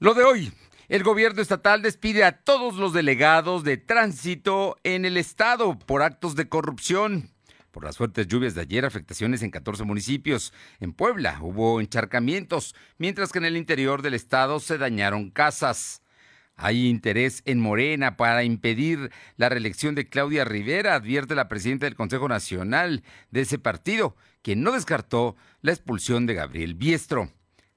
Lo de hoy. El gobierno estatal despide a todos los delegados de tránsito en el estado por actos de corrupción. Por las fuertes lluvias de ayer, afectaciones en 14 municipios. En Puebla hubo encharcamientos, mientras que en el interior del estado se dañaron casas. Hay interés en Morena para impedir la reelección de Claudia Rivera, advierte la presidenta del Consejo Nacional de ese partido, quien no descartó la expulsión de Gabriel Biestro.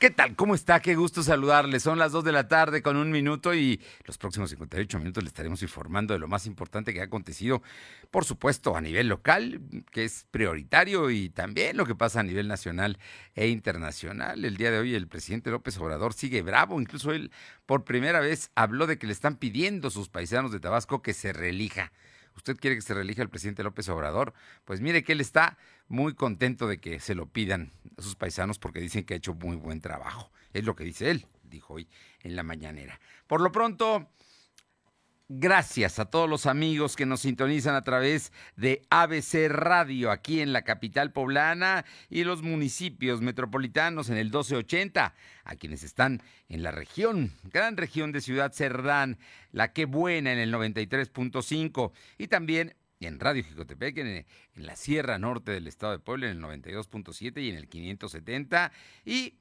¿Qué tal? ¿Cómo está? Qué gusto saludarles. Son las 2 de la tarde con un minuto y los próximos 58 minutos le estaremos informando de lo más importante que ha acontecido, por supuesto, a nivel local, que es prioritario, y también lo que pasa a nivel nacional e internacional. El día de hoy el presidente López Obrador sigue bravo, incluso él por primera vez habló de que le están pidiendo a sus paisanos de Tabasco que se reelija usted quiere que se reelija el presidente López Obrador, pues mire que él está muy contento de que se lo pidan a sus paisanos porque dicen que ha hecho muy buen trabajo. Es lo que dice él, dijo hoy en la mañanera. Por lo pronto, Gracias a todos los amigos que nos sintonizan a través de ABC Radio aquí en la capital poblana y los municipios metropolitanos en el 1280, a quienes están en la región, gran región de Ciudad Cerdán, la que buena en el 93.5 y también en Radio Jicotepec, en, en, la Sierra Norte del Estado de Puebla, en el 92.7 y en el 570, y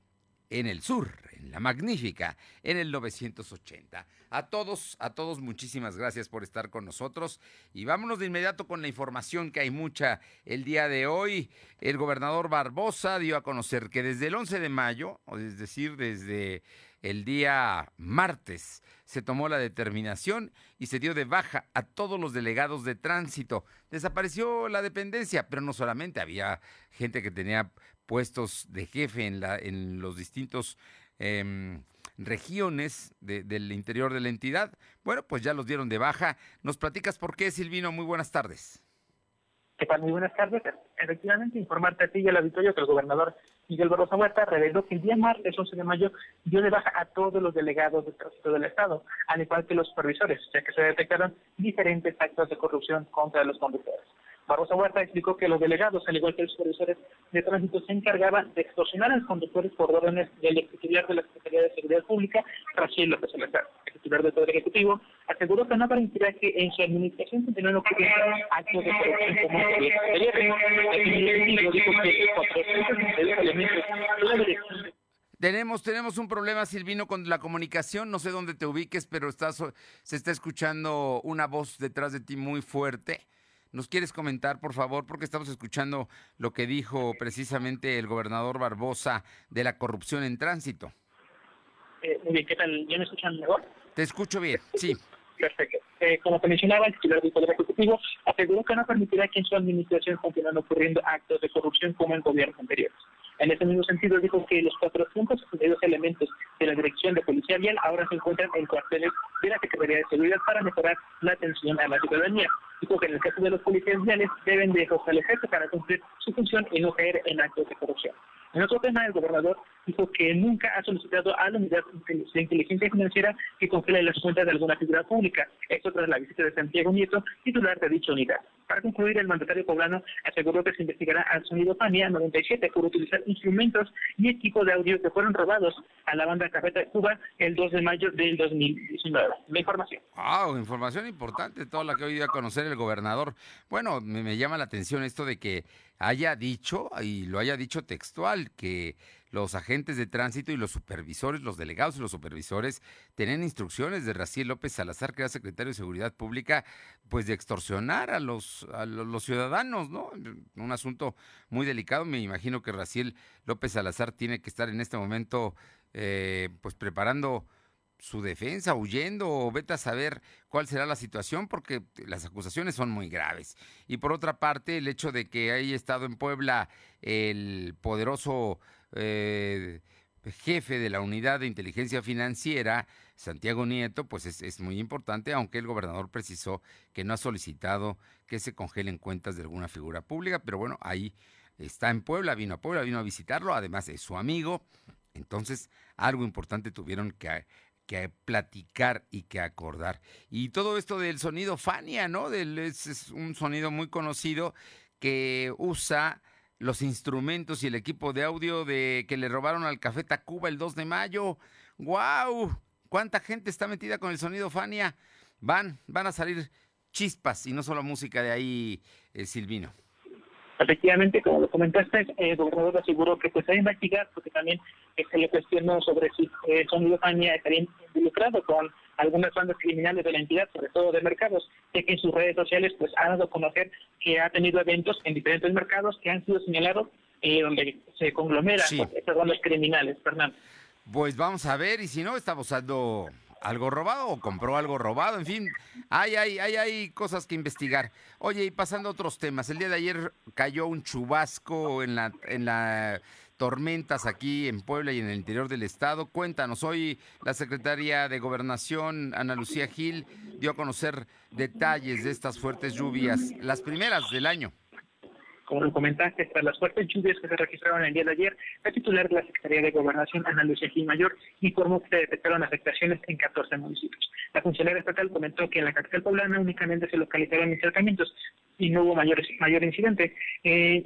en el sur, en la magnífica, en el 980. A todos, a todos, muchísimas gracias por estar con nosotros. Y vámonos de inmediato con la información que hay mucha el día de hoy. El gobernador Barbosa dio a conocer que desde el 11 de mayo, es decir, desde el día martes, se tomó la determinación y se dio de baja a todos los delegados de tránsito. Desapareció la dependencia, pero no solamente había gente que tenía puestos de jefe en, la, en los distintos em, regiones del interior de la entidad. Bueno, pues ya los dieron de baja. ¿Nos platicas por qué, Silvino? Muy buenas tardes. ¿Qué tal? Muy buenas tardes. Efectivamente, informarte a ti y al auditorio que el gobernador Miguel Barroso Huerta reveló que el día martes 11 de mayo dio de baja a todos los delegados de tránsito del Estado, al igual que los supervisores, ya que se detectaron diferentes actos de corrupción contra los conductores. Barroso Huerta explicó que los delegados, al igual que los supervisores de tránsito, se encargaban de extorsionar a los conductores por órdenes del titular de la Secretaría de Seguridad Pública, Raciel López Salazar. El titular del Poder Ejecutivo aseguró que no permitirá que en su administración tengan ocurriendo actos de corrupción como el Ejecutivo dijo que 462 elementos de la tenemos, tenemos un problema, Silvino, con la comunicación. No sé dónde te ubiques, pero estás, se está escuchando una voz detrás de ti muy fuerte. ¿Nos quieres comentar, por favor? Porque estamos escuchando lo que dijo precisamente el gobernador Barbosa de la corrupción en tránsito. Eh, muy bien, ¿qué tal? ¿Ya me escuchan mejor? Te escucho bien, sí. Perfecto. Eh, como te mencionaba, el titular del Poder Ejecutivo aseguró que no permitirá que en su administración continúen ocurriendo actos de corrupción como en gobiernos anteriores. En ese mismo sentido, dijo que los 462 elementos de la Dirección de Policía Vial ahora se encuentran en cuarteles de la Secretaría de Seguridad para mejorar la atención a la ciudadanía. Dijo que en el caso de los policías viales deben de fortalecerse para cumplir su función y no caer en actos de corrupción. En otro tema, el gobernador dijo que nunca ha solicitado a la unidad de inteligencia financiera que congele las cuentas de alguna figura pública. Esto tras la visita de Santiago Nieto, titular de dicha unidad. Para concluir, el mandatario poblano aseguró que se investigará al sonido PANIA 97 por utilizar instrumentos y equipos de audio que fueron robados a la banda Cafeta de Cuba el 2 de mayo del 2019. La información. Wow, información importante, toda la que hoy dio a conocer el gobernador. Bueno, me, me llama la atención esto de que haya dicho, y lo haya dicho textual, que los agentes de tránsito y los supervisores, los delegados y los supervisores, tienen instrucciones de Raciel López Salazar, que era secretario de Seguridad Pública, pues de extorsionar a los, a los ciudadanos, ¿no? Un asunto muy delicado. Me imagino que Raciel López Salazar tiene que estar en este momento, eh, pues preparando su defensa, huyendo o vete a saber cuál será la situación porque las acusaciones son muy graves. Y por otra parte, el hecho de que haya estado en Puebla el poderoso eh, jefe de la unidad de inteligencia financiera, Santiago Nieto, pues es, muy importante, aunque el gobernador precisó que no ha solicitado que se congelen cuentas de alguna figura pública, pero bueno, ahí está en Puebla, vino a Puebla, vino a visitarlo, además es su amigo, entonces algo importante tuvieron que, que platicar y que acordar. Y todo esto del sonido Fania, ¿no? Es un sonido muy conocido que usa los instrumentos y el equipo de audio de que le robaron al Café Tacuba el 2 de mayo. ¡Guau! ¿Cuánta gente está metida con el sonido Fania? Van, van a salir chispas y no solo música de ahí, eh, Silvino. Efectivamente, como lo comentaste, el gobernador aseguró que pues a investigar, porque también eh, se le cuestionó sobre si el sonido Fania estaría involucrado con algunas bandas criminales de la entidad, sobre todo de mercados, ya que en sus redes sociales pues ha dado a conocer que ha tenido eventos en diferentes mercados que han sido señalados eh, donde se conglomeran Sí. estas bandas criminales, Fernando. Pues vamos a ver, y si no, está usando algo robado o compró algo robado, en fin, hay, hay, hay, hay cosas que investigar. Oye, y pasando a otros temas, el día de ayer cayó un chubasco en la, en tormentas aquí en Puebla y en el interior del estado. Cuéntanos, hoy la secretaria de Gobernación, Ana Lucía Gil, dio a conocer detalles de estas fuertes lluvias, las primeras del año. Como lo comentaste, tras las fuertes lluvias que se registraron el día de ayer, la titular de la Secretaría de Gobernación, Ana Lucía Mayor, informó que se detectaron afectaciones en 14 municipios. La funcionaria estatal comentó que en la capital poblana únicamente se localizaron encharcamientos y no hubo mayor, mayor incidente. Eh,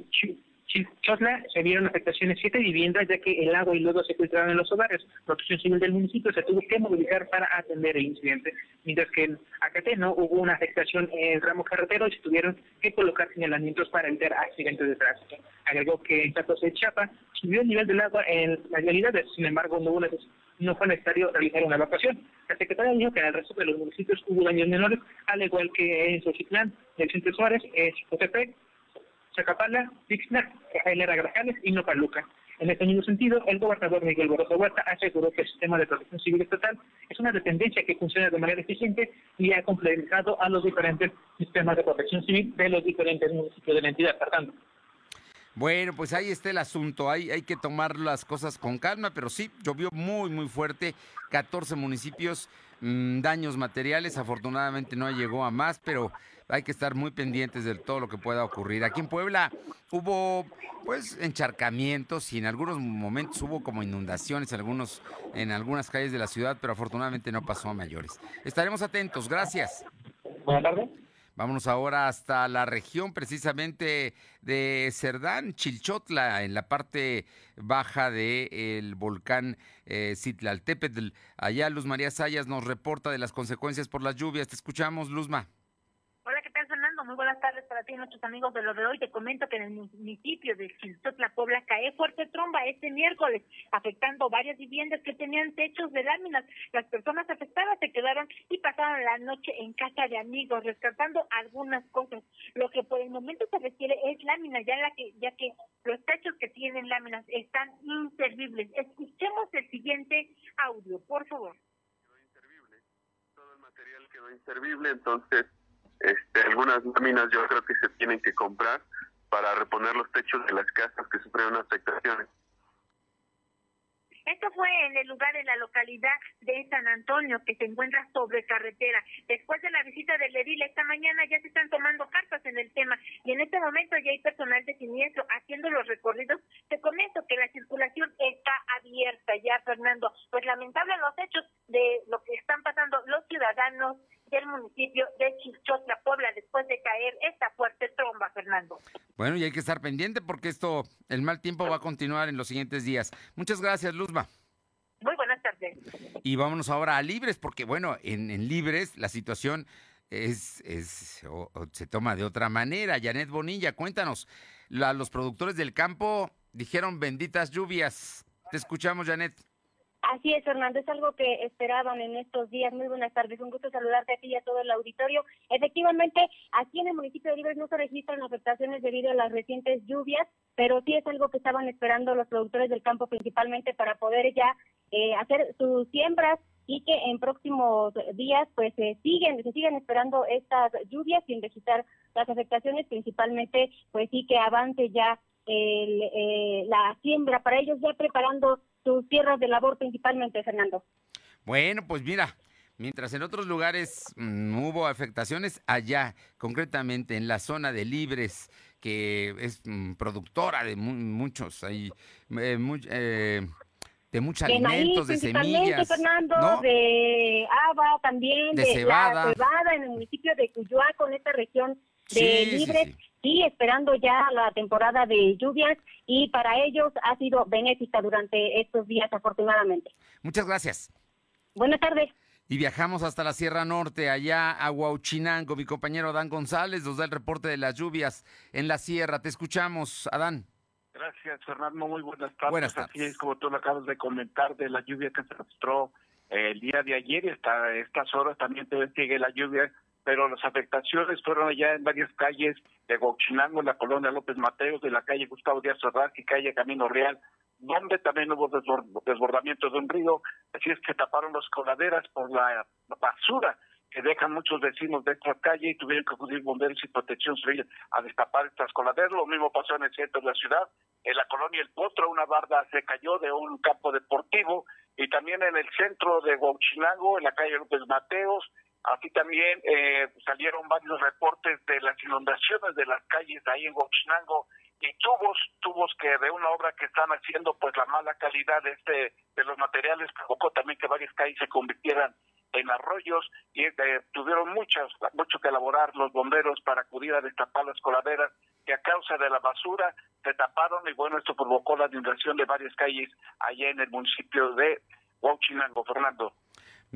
Ch- Chotla se vieron afectaciones siete viviendas ya que el agua y lodo se filtraron en los hogares. Protección Civil del municipio se tuvo que movilizar para atender el incidente, mientras que en Acateno hubo una afectación en el ramo carretero y se tuvieron que colocar señalamientos para evitar accidentes de tránsito. Agregó que en Tacos de Chiapa subió el nivel del agua en las realidades, sin embargo no, hubo no fue necesario realizar una evacuación. La secretaria dijo que en el resto de los municipios hubo daños menores, al igual que en Xochitlán, en Vicente Suárez, en Chicotepec, Chacapala, Tixna, Jailera Grajales y Nopaluca. En este mismo sentido, el gobernador Miguel Borroso Huerta aseguró que el sistema de protección civil estatal es una dependencia que funciona de manera eficiente y ha complementado a los diferentes sistemas de protección civil de los diferentes municipios de la entidad. Fernando. Bueno, pues ahí está el asunto. Hay, hay que tomar las cosas con calma, pero sí, llovió muy, muy fuerte. 14 municipios, mm, daños materiales. Afortunadamente no llegó a más, pero hay que estar muy pendientes de todo lo que pueda ocurrir. Aquí en Puebla hubo, pues, encharcamientos y en algunos momentos hubo como inundaciones en, algunos, en algunas calles de la ciudad, pero afortunadamente no pasó a mayores. Estaremos atentos. Gracias. Buenas tardes. Vámonos ahora hasta la región precisamente de Cerdán, Chilchotla, en la parte baja del volcán eh, Citlaltépetl. Allá Luz María Sayas nos reporta de las consecuencias por las lluvias. Te escuchamos, Luzma. Hola, ¿qué tal, Fernando? Muy buenas tardes para ti nuestros amigos de lo de hoy. Te comento que en el municipio de Chiltotla, Puebla, cae fuerte tromba este miércoles, afectando varias viviendas que tenían techos de láminas. Las personas afectadas se quedaron y pasaron la noche en casa de amigos, rescatando algunas cosas. Lo que por el momento se requiere es lámina, ya, la que, ya que los techos que tienen láminas están inservibles. Escuchemos el siguiente audio, por favor. todo el material quedó inservible, entonces este, algunas láminas yo creo que se tienen que comprar para reponer los techos de las casas que sufrieron afectaciones. Esto fue en el lugar de la localidad de San Antonio, que se encuentra sobre carretera. Después de la visita del edil esta mañana ya se están tomando cartas en el tema y en este momento ya hay personal de siniestro haciendo los recorridos. Te comento que la circulación está abierta ya, Fernando. Pues lamentable los hechos de lo que están pasando los ciudadanos del municipio de Chichotla, Puebla, después de caer esta fuerte tromba, Fernando. Bueno, y hay que estar pendiente porque esto, el mal tiempo va a continuar en los siguientes días. Muchas gracias, Luzma. Muy buenas tardes. Y vámonos ahora a Libres, porque bueno, en, en Libres la situación es, es o- o se toma de otra manera. Janet Bonilla, cuéntanos. La- los productores del campo dijeron benditas lluvias. Te escuchamos, Janet. Así es, Fernando, es algo que esperaban en estos días. Muy buenas tardes, un gusto saludarte a ti y a todo el auditorio. Efectivamente, aquí en el municipio de Libres no se registran afectaciones debido a las recientes lluvias, pero sí es algo que estaban esperando los productores del campo principalmente para poder ya eh, hacer sus siembras y que en próximos días pues se siguen se siguen esperando estas lluvias sin registrar las afectaciones principalmente pues sí que avance ya el, eh, la siembra para ellos ya preparando sus tierras de labor principalmente, Fernando. Bueno, pues mira, mientras en otros lugares mm, hubo afectaciones, allá, concretamente en la zona de Libres, que es mm, productora de muchos, hay eh, eh, de muchos alimentos, de semillas, Fernando, de haba también, de, cebada. en el municipio de Cuyoaco, en esta región de Libres. Y esperando ya la temporada de lluvias y para ellos ha sido benéfica durante estos días afortunadamente. Muchas gracias. Buenas tardes. Y viajamos hasta la Sierra Norte, allá a Huauchinango. Mi compañero Adán González nos da el reporte de las lluvias en la sierra. Te escuchamos, Adán. Gracias, Fernando. Muy buenas tardes. Buenas tardes. Así es como tú lo acabas de comentar de la lluvia que se registró eh, el día de ayer y hasta estas horas también te sigue la lluvia, pero las afectaciones fueron allá en varias calles de Huauchinango, en la colonia López Mateos, de la calle Gustavo Díaz Ferraz y calle Camino Real, donde también hubo desbordamiento de un río, así es que taparon las coladeras por la basura que dejan muchos vecinos de esta calle y tuvieron que acudir bomberos y protección civil a destapar estas coladeras. Lo mismo pasó en el centro de la ciudad, en la colonia El Potro, una barda se cayó de un campo deportivo y también en el centro de Huachinango, en la calle López Mateos, Así también eh, salieron varios reportes de las inundaciones de las calles ahí en Huachinango y tubos, tubos que de una obra que están haciendo, pues la mala calidad de este de los materiales provocó también que varias calles se convirtieran en arroyos y eh, tuvieron muchas, mucho que elaborar los bomberos para acudir a destapar las coladeras que a causa de la basura se taparon y bueno, esto provocó la inundación de varias calles allá en el municipio de Huachinango, Fernando.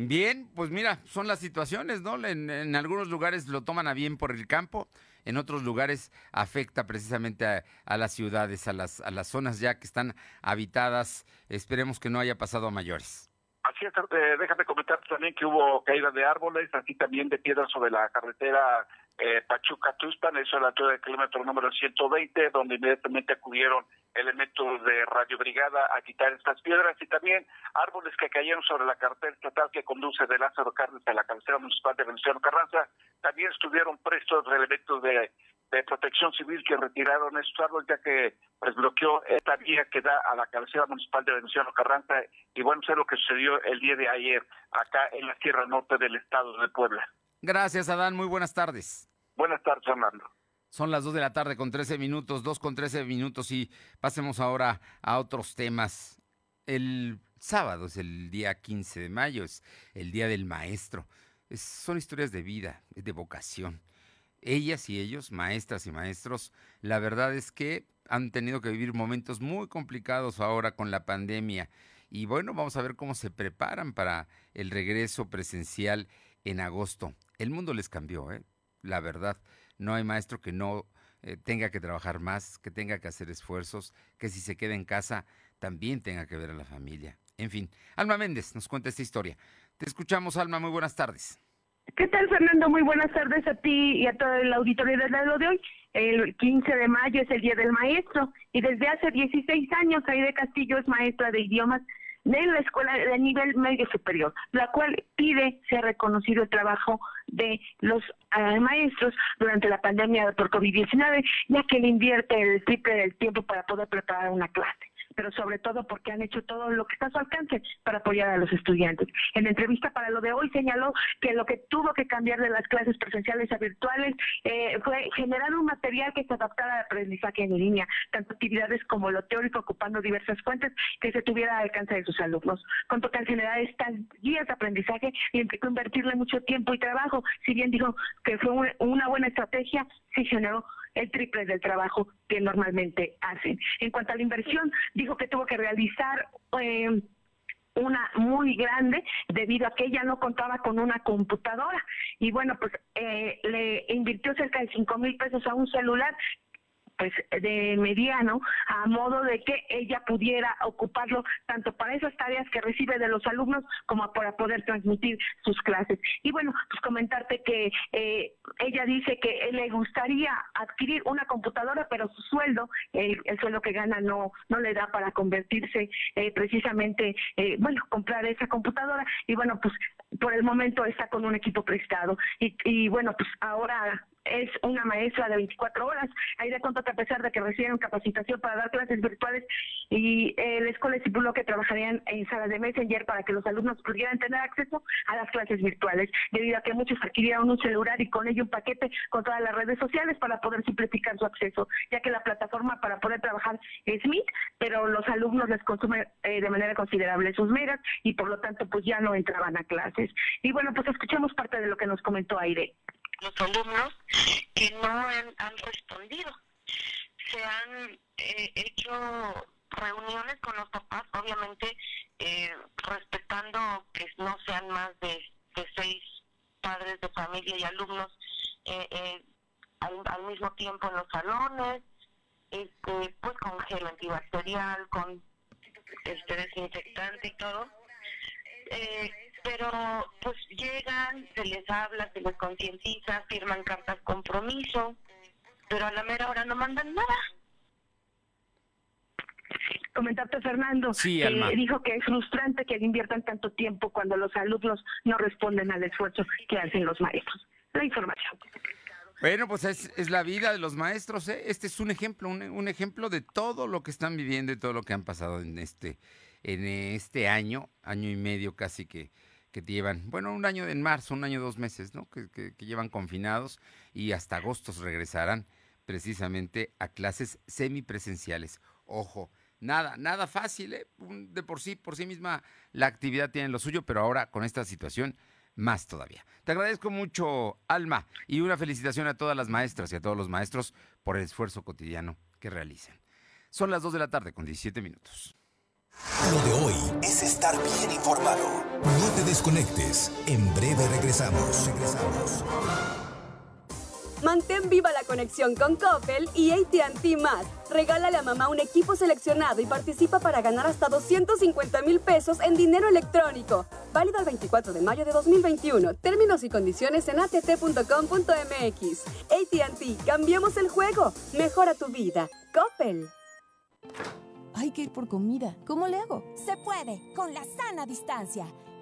Bien, pues mira, son las situaciones, ¿no? En, algunos lugares lo toman a bien por el campo, en otros lugares afecta precisamente a, las ciudades, a las, a las zonas ya que están habitadas. Esperemos que no haya pasado a mayores. Así es, eh, déjame comentar también que hubo caída de árboles, así también de piedras sobre la carretera eh, Pachuca-Tuspan, eso es la altura del kilómetro número 120, donde inmediatamente acudieron elementos de Radio Brigada a quitar estas piedras y también árboles que cayeron sobre la carretera estatal que conduce de Lázaro Cárdenas a la cabecera municipal de Venezuela Carranza. También estuvieron prestos elementos de, protección civil que retiraron estos árboles ya que pues bloqueó esta vía que da a la cabecera municipal de Venezuela Carranza y bueno, sé lo que sucedió el día de ayer acá en la Sierra Norte del estado de Puebla. Gracias, Adán. Muy buenas tardes. Buenas tardes, Fernando. Son las 2 de la tarde con 13 minutos, 2 con 13 minutos y pasemos ahora a otros temas. El sábado es el día 15 de mayo, es el día del maestro. son historias de vida, de vocación. Ellas y ellos, maestras y maestros, la verdad es que han tenido que vivir momentos muy complicados ahora con la pandemia. Y bueno, vamos a ver cómo se preparan para el regreso presencial en agosto. El mundo les cambió, ¿eh? la verdad. No hay maestro que no eh, tenga que trabajar más, que tenga que hacer esfuerzos, que si se queda en casa también tenga que ver a la familia. En fin, Alma Méndez nos cuenta esta historia. Te escuchamos, Alma, muy buenas tardes. ¿Qué tal, Fernando? Muy buenas tardes a ti y a todo el auditorio de lo de hoy. El 15 de mayo es el Día del Maestro y desde hace 16 años Aide Castillo es maestra de idiomas en la escuela de nivel medio superior, la cual pide ser reconocido el trabajo de los eh, maestros durante la pandemia por COVID-19, ya que le invierte el triple del tiempo para poder preparar una clase pero sobre todo porque han hecho todo lo que está a su alcance para apoyar a los estudiantes. En entrevista para lo de hoy señaló que lo que tuvo que cambiar de las clases presenciales a virtuales eh, fue generar un material que se adaptara al aprendizaje en línea, tanto actividades como lo teórico ocupando diversas fuentes que se tuviera al alcance de sus alumnos. Contó que al generar estas guías de aprendizaje implicó invertirle mucho tiempo y trabajo, si bien dijo que fue una buena estrategia, sí generó el triple del trabajo que normalmente hacen. En cuanto a la inversión, dijo que tuvo que realizar eh, una muy grande debido a que ella no contaba con una computadora y bueno pues eh, le invirtió cerca de cinco mil pesos a un celular pues de mediano a modo de que ella pudiera ocuparlo tanto para esas tareas que recibe de los alumnos como para poder transmitir sus clases. Y bueno, pues comentarte que eh, ella dice que le gustaría adquirir una computadora, pero su sueldo, el, sueldo que gana no no le da para convertirse eh, precisamente, eh, bueno, comprar esa computadora. Y bueno, pues por el momento está con un equipo prestado. Y, y bueno, pues ahora es una maestra de 24 horas. De cuenta que a pesar de que reciben capacitación para dar clases virtuales y eh, la escuela estipuló que trabajarían en salas de Messenger para que los alumnos pudieran tener acceso a las clases virtuales, debido a que muchos adquirieron un celular y con ello un paquete con todas las redes sociales para poder simplificar su acceso, ya que la plataforma para poder trabajar es Meet, pero los alumnos les consumen eh, de manera considerable sus megas y por lo tanto pues ya no entraban a clases. Y bueno, pues escuchemos parte de lo que nos comentó Aire. Los alumnos que no han, respondido. Se han eh, hecho reuniones con los papás, obviamente eh, respetando que no sean más de, seis padres de familia y alumnos eh, al, mismo tiempo en los salones, este, pues con gel antibacterial, con este desinfectante y todo. Eh, pero pues llegan, se les habla, se les concientiza, firman cartas compromiso, pero a la mera hora no mandan nada. Comentarte, Fernando, que dijo que es frustrante que inviertan tanto tiempo cuando los alumnos no responden al esfuerzo que hacen los maestros. La información. Bueno, pues es, es, la vida de los maestros. ¿eh? Este es un ejemplo, un, un, ejemplo de todo lo que están viviendo y todo lo que han pasado en este, en este año, año y medio casi que, que llevan, bueno, un año en marzo, un año, dos meses, ¿no? Que, que, llevan confinados y hasta agosto regresarán precisamente a clases semipresenciales. Ojo, nada, nada fácil, ¿eh? De por sí, por sí misma la actividad tiene lo suyo, pero ahora con esta situación más todavía. Te agradezco mucho, Alma, y una felicitación a todas las maestras y a todos los maestros por el esfuerzo cotidiano que realizan. Son las 2 de la tarde con 17 minutos. Lo de hoy es estar bien informado. No te desconectes. En breve regresamos. Regresamos. Mantén viva la conexión con Coppel y AT&T más. Regálale a mamá un equipo seleccionado y participa para ganar hasta 250 mil pesos en dinero electrónico. Válido el 24 de mayo de 2021. Términos y condiciones en att.com.mx. AT&T, cambiamos el juego. Mejora tu vida. Coppel. Hay que ir por comida. ¿Cómo le hago? Se puede, con la sana distancia.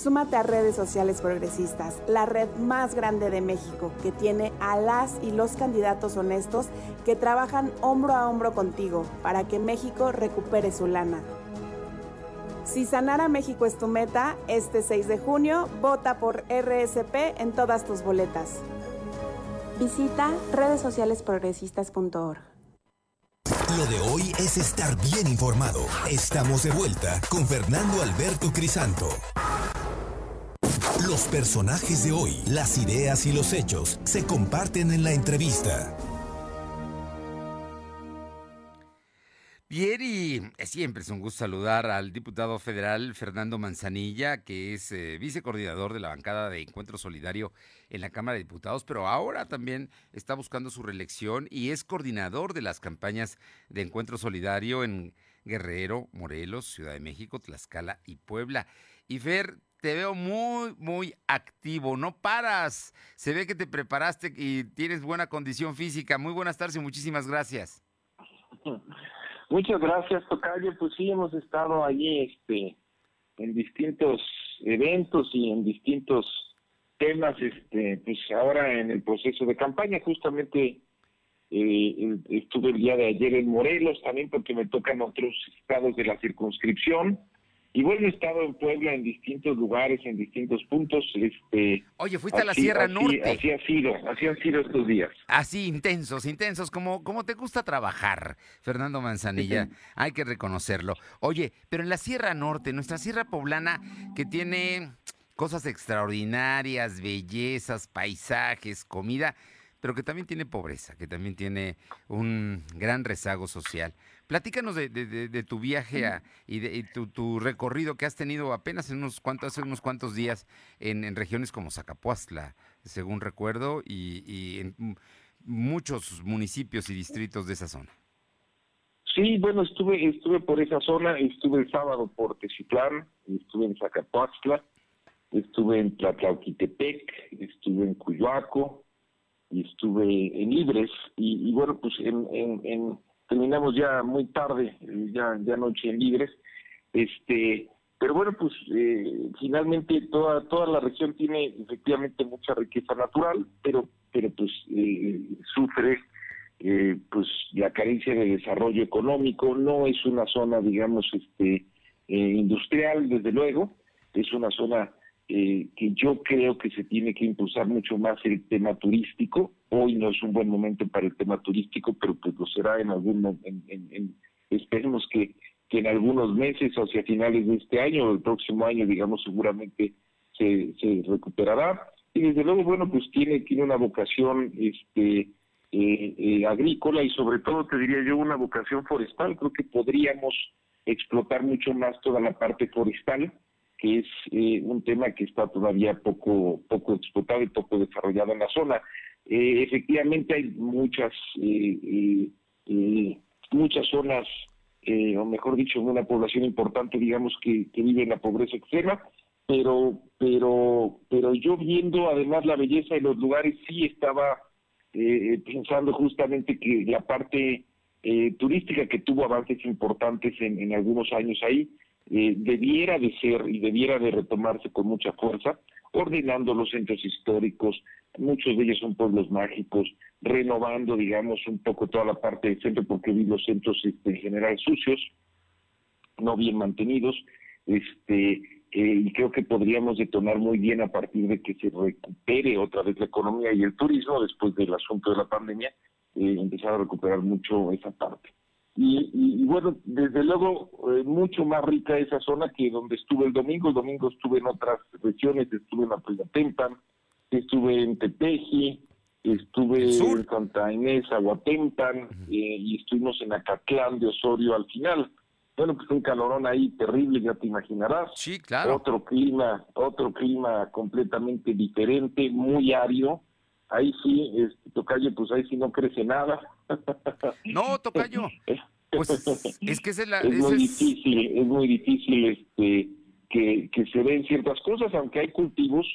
Súmate a redes sociales progresistas, la red más grande de México, que tiene a las y los candidatos honestos que trabajan hombro a hombro contigo para que México recupere su lana. Si sanar a México es tu meta, este 6 de junio vota por RSP en todas tus boletas. Visita redesocialesprogresistas.org. Lo de hoy es estar bien informado. Estamos de vuelta con Fernando Alberto Crisanto. Los personajes de hoy, las ideas y los hechos se comparten en la entrevista. Bien, y siempre es un gusto saludar al diputado federal Fernando Manzanilla, que es eh, vicecoordinador de la bancada de Encuentro Solidario en la Cámara de Diputados, pero ahora también está buscando su reelección y es coordinador de las campañas de Encuentro Solidario en Guerrero, Morelos, Ciudad de México, Tlaxcala y Puebla. Y Fer, te veo muy, muy activo, no paras. Se ve que te preparaste y tienes buena condición física. Muy buenas tardes y muchísimas gracias. Muchas gracias, Tocayo. Pues sí, hemos estado allí este, en distintos eventos y en distintos temas, este, pues ahora en el proceso de campaña, justamente eh, estuve el día de ayer en Morelos también porque me tocan otros estados de la circunscripción. Y bueno, he estado en Puebla en distintos lugares, en distintos puntos. Este, Oye, fuiste a la Sierra Norte. Así ha sido, así han sido estos días. Así, intensos, intensos, como, como te gusta trabajar, Fernando Manzanilla. Hay que reconocerlo. Oye, pero en la Sierra Norte, nuestra Sierra Poblana, que tiene cosas extraordinarias, bellezas, paisajes, comida, pero que también tiene pobreza, que también tiene un gran rezago social. Platícanos de, de, tu viaje y de tu, recorrido que has tenido apenas en unos cuantos, hace unos cuantos días en, regiones como Zacapuastla, según recuerdo, y, en muchos municipios y distritos de esa zona. Sí, bueno, estuve estuve por esa zona, estuve el sábado por Teciplán, estuve en Zacapuastla, estuve en Tlatlauquitepec, estuve en Cuyoaco, y estuve en Libres, y, bueno, pues en, en terminamos ya muy tarde, ya, ya noche en Libres, este, pero bueno, pues eh, finalmente toda toda la región tiene efectivamente mucha riqueza natural, pero pero pues eh, sufre eh, pues la carencia de desarrollo económico, no es una zona digamos este industrial desde luego, es una zona eh, que yo creo que se tiene que impulsar mucho más el tema turístico. Hoy no es un buen momento para el tema turístico, pero pues lo será en algún en, esperemos que, que en algunos meses hacia finales de este año o el próximo año, digamos, seguramente se, se recuperará. Y desde luego, bueno, pues tiene, tiene una vocación este eh, eh, agrícola y sobre todo, te diría yo, una vocación forestal. Creo que podríamos explotar mucho más toda la parte forestal que es eh, un tema que está todavía poco poco explotado y poco desarrollado en la zona. Eh, efectivamente hay muchas eh, muchas zonas, o mejor dicho, una población importante, digamos, que, vive en la pobreza extrema, pero pero pero yo viendo además la belleza de los lugares sí estaba pensando justamente que la parte turística que tuvo avances importantes en, algunos años ahí, eh, debiera de ser y debiera de retomarse con mucha fuerza, ordenando los centros históricos, muchos de ellos son pueblos mágicos, renovando, digamos, un poco toda la parte del centro, porque vi los centros este, en general sucios, no bien mantenidos, este eh, y creo que podríamos detonar muy bien a partir de que se recupere otra vez la economía y el turismo después del asunto de la pandemia, eh, empezar a recuperar mucho esa parte. Y, bueno, desde luego, eh, mucho más rica esa zona que donde estuve el domingo. El domingo estuve en otras regiones, estuve en Apilatempan, estuve en Tepeji, estuve en Santa Inés, Aguatempan, eh, y estuvimos en Acatlán de Osorio al final. Bueno, pues un calorón ahí terrible, ya te imaginarás. Sí, claro. Otro clima, otro clima completamente diferente, muy árido. Ahí sí, este, Tocayo, pues ahí sí no crece nada. No, Tocayo. Pues es que es, la, es muy difícil, es muy difícil este que, que se den ciertas cosas, aunque hay cultivos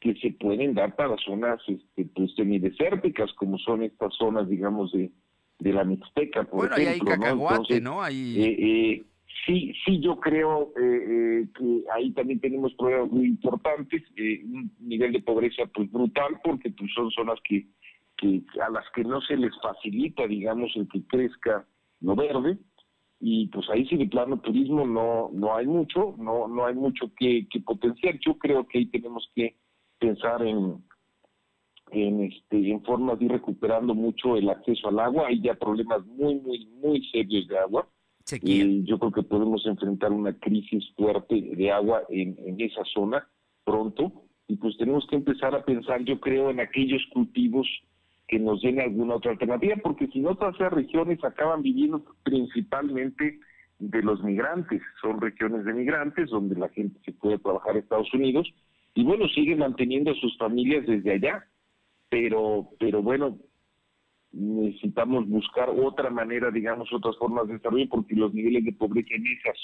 que se pueden dar para zonas este, pues semidesérticas, como son estas zonas, digamos, de, de la Mixteca, por bueno, ejemplo. Bueno, hay cacahuate, ¿no? Ahí... Eh, eh, sí, sí, yo creo eh, que ahí también tenemos problemas muy importantes, un nivel de pobreza pues brutal, porque pues son zonas que, que a las que no se les facilita, digamos, el que crezca lo verde, y pues ahí sí de plano turismo no no hay mucho, no no hay mucho que, que potenciar. Yo creo que ahí tenemos que pensar en en este en formas de ir recuperando mucho el acceso al agua. Hay ya problemas muy muy muy serios de agua. Y yo creo que podemos enfrentar una crisis fuerte de agua en, en esa zona pronto y pues tenemos que empezar a pensar, yo creo, en aquellos cultivos que nos den alguna otra alternativa, porque si no, todas esas regiones acaban viviendo principalmente de los migrantes. Son regiones de migrantes donde la gente se puede trabajar en Estados Unidos y bueno, sigue manteniendo a sus familias desde allá, pero, pero bueno, necesitamos buscar otra manera, digamos, otras formas de desarrollo, porque los niveles de pobreza en esas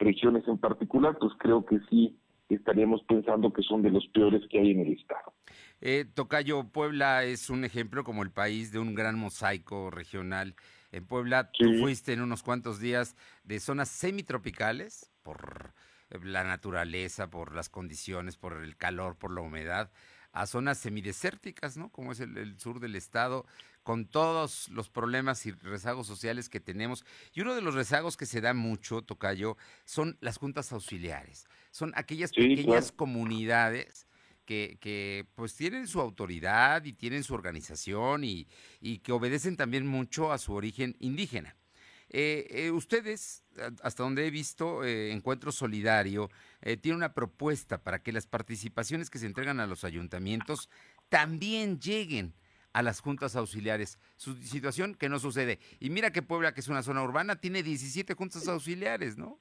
regiones en particular, pues creo que sí estaríamos pensando que son de los peores que hay en el Estado. Eh, Tocayo, Puebla es un ejemplo como el país de un gran mosaico regional. En Puebla tú fuiste en unos cuantos días de zonas semitropicales por la naturaleza, por las condiciones, por el calor, por la humedad, a zonas semidesérticas, ¿no? Como es el, sur del estado, con todos los problemas y rezagos sociales que tenemos. Y uno de los rezagos que se da mucho, Tocayo, son las juntas auxiliares. Son aquellas pequeñas comunidades que, que, pues tienen su autoridad y tienen su organización y, y que obedecen también mucho a su origen indígena. Eh, eh, ustedes, hasta donde he visto, eh, Encuentro Solidario, tiene una propuesta para que las participaciones que se entregan a los ayuntamientos también lleguen a las juntas auxiliares. Su situación que no sucede. Y mira que Puebla, que es una zona urbana, tiene 17 juntas auxiliares, ¿no?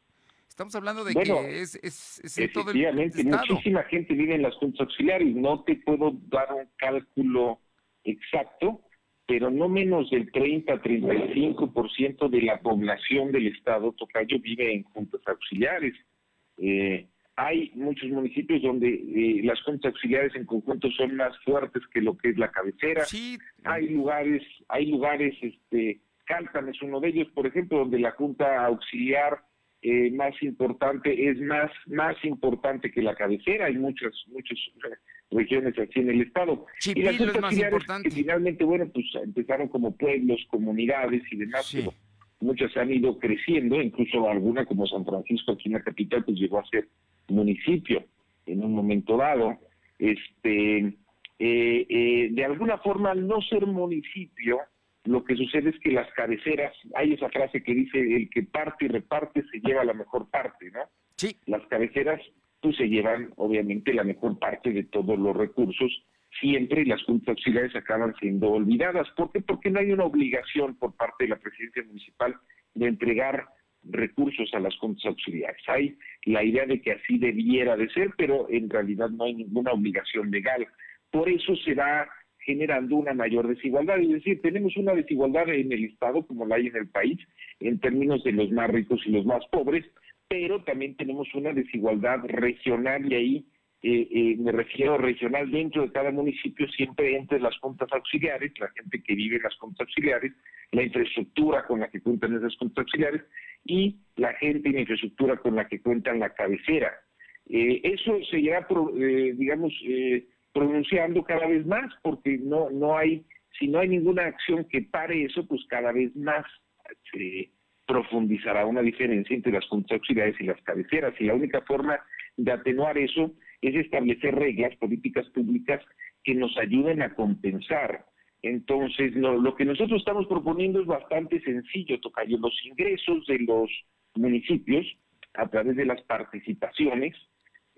Estamos hablando de que es, es, es todo el muchísima gente vive en las juntas auxiliares. No te puedo dar un cálculo exacto, pero no menos del 30-35% de la población del estado Tocayo vive en juntas auxiliares. Eh, hay muchos municipios donde eh, las juntas auxiliares en conjunto son más fuertes que lo que es la cabecera. Sí. Hay lugares, hay lugares, este, Caltan es uno de ellos, por ejemplo, donde la junta auxiliar eh, más importante es más más importante que la cabecera. Hay muchas muchas regiones así en el estado. y las juntas auxiliares que finalmente, bueno, pues empezaron como pueblos, comunidades y demás. muchas han ido creciendo, incluso alguna como San Francisco aquí en la capital, pues llegó a ser municipio en un momento dado, este, eh, eh, de alguna forma al no ser municipio, lo que sucede es que las cabeceras, hay esa frase que dice, el que parte y reparte se lleva la mejor parte, ¿no? Sí. Las cabeceras, pues se llevan obviamente la mejor parte de todos los recursos, siempre las juntas auxiliares acaban siendo olvidadas. ¿Por qué? Porque no hay una obligación por parte de la presidencia municipal de entregar recursos a las juntas auxiliares. Hay la idea de que así debiera de ser, pero en realidad no hay ninguna obligación legal. Por eso se va generando una mayor desigualdad. Es decir, tenemos una desigualdad en el Estado como la hay en el país, en términos de los más ricos y los más pobres, pero también tenemos una desigualdad regional y ahí eh, eh, me refiero regional dentro de cada municipio, siempre entre las juntas auxiliares, la gente que vive en las juntas auxiliares, la infraestructura con la que cuentan esas juntas auxiliares y la gente y la infraestructura con la que cuentan la cabecera. Eh, eso se irá, eh, digamos, eh, pronunciando cada vez más porque no, no hay, si no hay ninguna acción que pare eso, pues cada vez más se profundizará una diferencia entre las auxiliares y las cabeceras y la única forma de atenuar eso es establecer reglas, políticas públicas que nos ayuden a compensar entonces, lo que nosotros estamos proponiendo es bastante sencillo, Tocayo. Los ingresos de los municipios, a través de las participaciones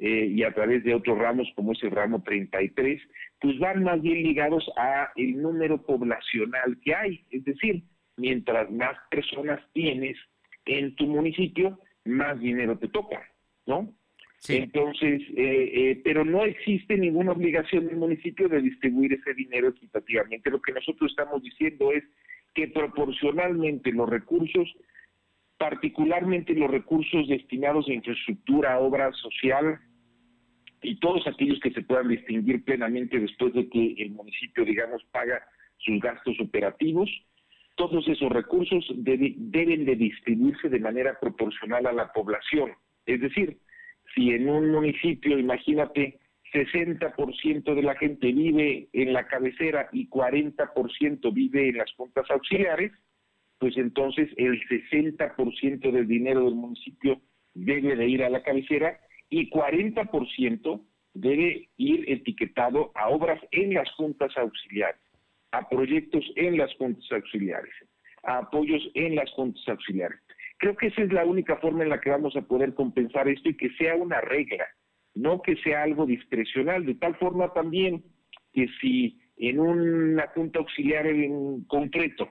eh, y a través de otros ramos como es el ramo 33, pues van más bien ligados a el número poblacional que hay. Es decir, mientras más personas tienes en tu municipio, más dinero te toca, ¿no? Entonces, eh, eh, pero no existe ninguna obligación del municipio de distribuir ese dinero equitativamente. Lo que nosotros estamos diciendo es que proporcionalmente los recursos, particularmente los recursos destinados a infraestructura, obra social y todos aquellos que se puedan distinguir plenamente después de que el municipio, digamos, paga sus gastos operativos, todos esos recursos deben de distribuirse de manera proporcional a la población. Es decir, si en un municipio, imagínate, 60% de la gente vive en la cabecera y 40% vive en las juntas auxiliares, pues entonces el 60% del dinero del municipio debe de ir a la cabecera y 40% debe ir etiquetado a obras en las juntas auxiliares, a proyectos en las juntas auxiliares, a apoyos en las juntas auxiliares. Creo que esa es la única forma en la que vamos a poder compensar esto y que sea una regla, no que sea algo discrecional, de tal forma también que si en una junta auxiliar en concreto,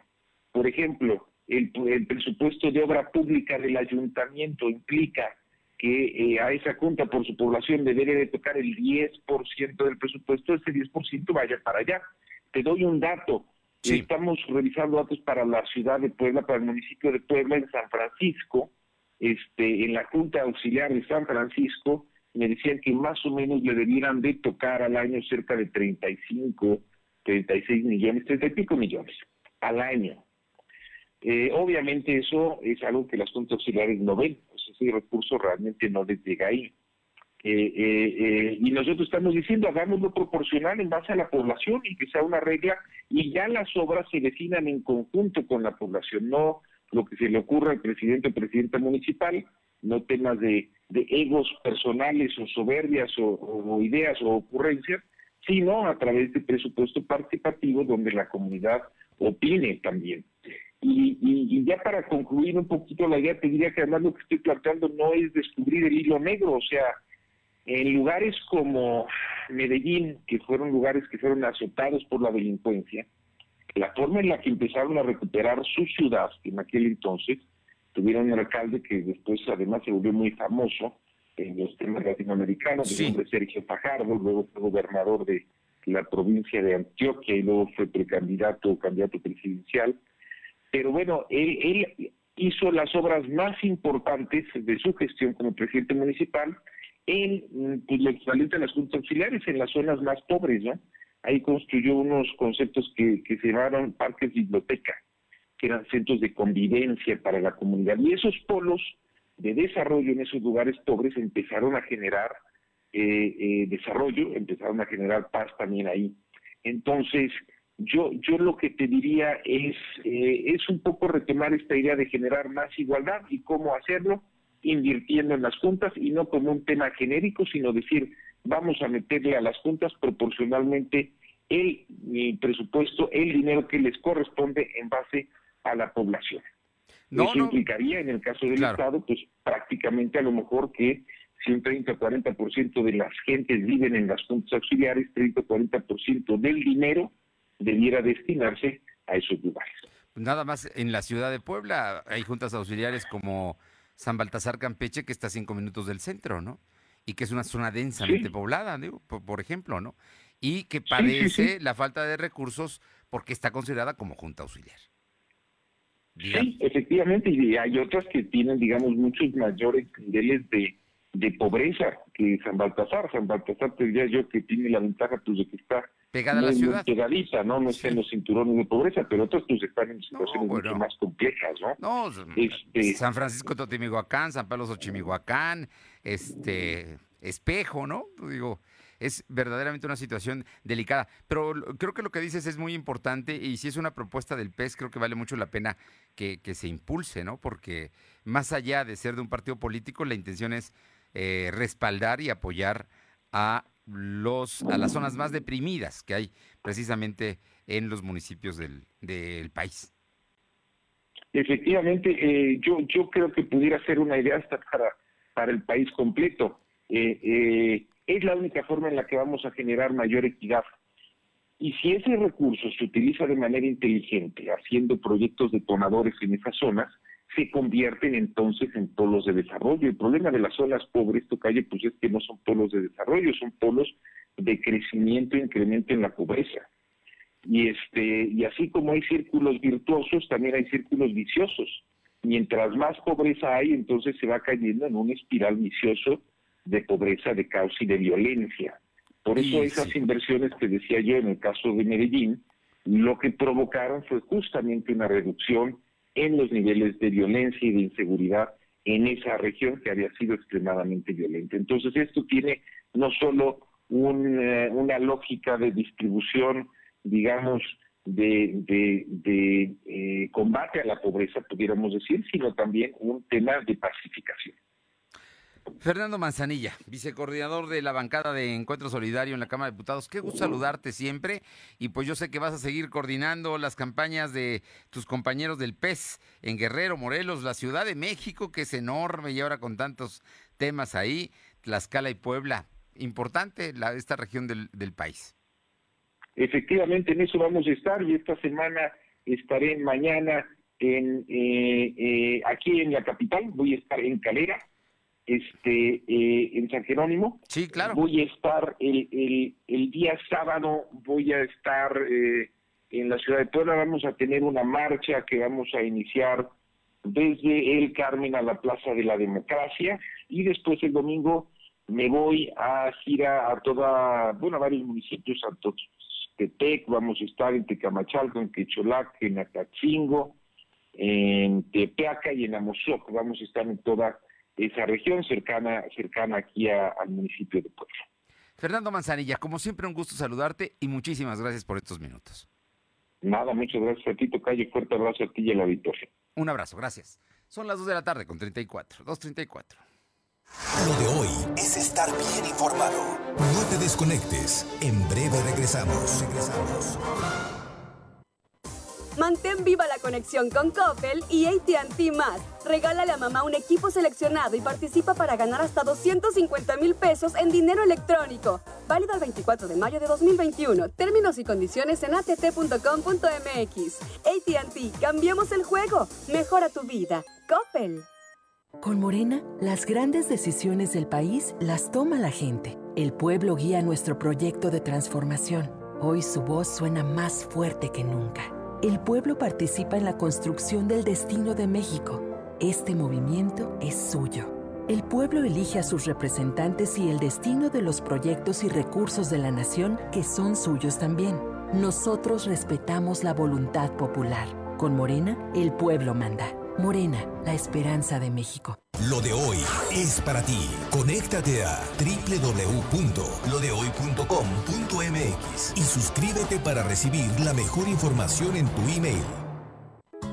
por ejemplo, el, presupuesto de obra pública del ayuntamiento implica que eh, a esa junta por su población debe de tocar el 10% del presupuesto, ese 10% vaya para allá. Te doy un dato, Estamos revisando datos para la ciudad de Puebla, para el municipio de Puebla, en San Francisco, este, en la Junta Auxiliar de San Francisco, me decían que más o menos le debieran de tocar al año cerca de 35, 36 millones, 30 y pico millones al año. Eh, obviamente eso es algo que las juntas auxiliares no ven, ese recurso realmente no les llega ahí. Eh, eh, eh, y nosotros estamos diciendo, hagámoslo proporcional en base a la población y que sea una regla y ya las obras se definan en conjunto con la población, no lo que se le ocurra al presidente o presidenta municipal, no temas de, egos personales o soberbias o, ideas o ocurrencias, sino a través de presupuesto participativo donde la comunidad opine también. Y, y, ya para concluir un poquito la idea, te diría que además lo que estoy planteando no es descubrir el hilo negro, o sea, en lugares como Medellín, que fueron lugares que fueron azotados por la delincuencia, la forma en la que empezaron a recuperar su ciudad en aquel entonces, tuvieron un alcalde que después además se volvió muy famoso en los temas latinoamericanos, el nombre Sergio Fajardo, luego fue gobernador de la provincia de Antioquia y luego fue precandidato o candidato presidencial. Pero bueno, él, hizo las obras más importantes de su gestión como presidente municipal en pues, lo equivalente a las juntas auxiliares en las zonas más pobres, ¿no? Ahí construyó unos conceptos que, que se llamaron parques biblioteca, que eran centros de convivencia para la comunidad. Y esos polos de desarrollo en esos lugares pobres empezaron a generar eh, eh, desarrollo, empezaron a generar paz también ahí. Entonces, yo, yo lo que te diría es, eh, es un poco retomar esta idea de generar más igualdad y cómo hacerlo invirtiendo en las juntas y no como un tema genérico, sino decir, vamos a meterle a las juntas proporcionalmente el, presupuesto, el dinero que les corresponde en base a la población. Eso implicaría, en el caso del Estado, pues prácticamente a lo mejor que si un 30-40% de las gentes viven en las juntas auxiliares, 30-40% del dinero debiera destinarse a esos lugares. Nada más en la ciudad de Puebla hay juntas auxiliares como San Baltasar Campeche, que está a cinco minutos del centro, ¿no? Y que es una zona densamente poblada, digo, por, ejemplo, ¿no? Y que padece la falta de recursos porque está considerada como junta auxiliar. Sí, efectivamente, y hay otras que tienen, digamos, muchos mayores niveles de, de pobreza que San Baltasar. San Baltasar te diría yo que tiene la ventaja pues, de que está pegada a la ciudad. pegadita, ¿no? No está en los cinturones de pobreza, pero otros pues están en situaciones mucho más complejas, ¿no? No, este... San Francisco Totimihuacán, San Pablo Xochimihuacán, este, Espejo, ¿no? Digo, es verdaderamente una situación delicada. Pero creo que lo que dices es muy importante y si es una propuesta del PES, creo que vale mucho la pena que, que se impulse, ¿no? Porque más allá de ser de un partido político, la intención es eh, respaldar y apoyar a los a las zonas más deprimidas que hay precisamente en los municipios del, del país. Efectivamente, eh, yo yo creo que pudiera ser una idea hasta para para el país completo. Eh, eh, es la única forma en la que vamos a generar mayor equidad. Y si ese recurso se utiliza de manera inteligente, haciendo proyectos detonadores en esas zonas, se convierten entonces en polos de desarrollo. El problema de las zonas pobres, calle, pues es que no son polos de desarrollo, son polos de crecimiento e incremento en la pobreza. Y este, y así como hay círculos virtuosos, también hay círculos viciosos. Mientras más pobreza hay, entonces se va cayendo en un espiral vicioso de pobreza, de caos y de violencia. Por eso esas inversiones que decía yo en el caso de Medellín, lo que provocaron fue justamente una reducción en los niveles de violencia y de inseguridad en esa región que había sido extremadamente violenta. Entonces esto tiene no solo eh, una lógica de distribución, digamos, de, de, eh, combate a la pobreza, pudiéramos decir, sino también un tema de pacificación. Fernando Manzanilla, vicecoordinador de la bancada de Encuentro Solidario en la Cámara de Diputados. Qué gusto saludarte siempre y pues yo sé que vas a seguir coordinando las campañas de tus compañeros del PES en Guerrero, Morelos, la Ciudad de México, que es enorme y ahora con tantos temas ahí, Tlaxcala y Puebla. Importante la, esta región del, del país. Efectivamente, en eso vamos a estar y esta semana estaré mañana en eh, eh, aquí en la capital, voy a estar en Calera este eh, en San Jerónimo. Sí, claro. Voy a estar el, el, día sábado, voy a estar eh, en la ciudad de Puebla, vamos a tener una marcha que vamos a iniciar desde el Carmen a la Plaza de la Democracia y después el domingo me voy a gira a toda, bueno, a varios municipios, a Tetec, vamos a estar en Tecamachalco, en Quecholac, en Acatzingo, en Tepeaca y en Amozoc, vamos a estar en toda esa región cercana, cercana aquí al municipio de Puebla. Fernando Manzanilla, como siempre un gusto saludarte y muchísimas gracias por estos minutos. Nada, muchas gracias a ti, Tocayo. Fuerte abrazo a ti y a la auditorio. Un abrazo, gracias. Son las 2 de la tarde con 34, 2.34. Lo de hoy es estar bien informado. No te desconectes. En breve regresamos. Regresamos. Mantén viva la conexión con Coppel y AT&T Más. Regálale a mamá un equipo seleccionado y participa para ganar hasta 250 mil pesos en dinero electrónico. Válido el 24 de mayo de 2021. Términos y condiciones en att.com.mx. AT&T, cambiemos el juego. Mejora tu vida. Coppel. Con Morena, las grandes decisiones del país las toma la gente. El pueblo guía nuestro proyecto de transformación. Hoy su voz suena más fuerte que nunca. El pueblo participa en la construcción del destino de México. Este movimiento es suyo. El pueblo elige a sus representantes y el destino de los proyectos y recursos de la nación que son suyos también. Nosotros respetamos la voluntad popular. Con Morena, el pueblo manda. Morena, la esperanza de México. Lo de hoy es para ti. Conéctate a www.lodehoy.com.mx y suscríbete para recibir la mejor información en tu email.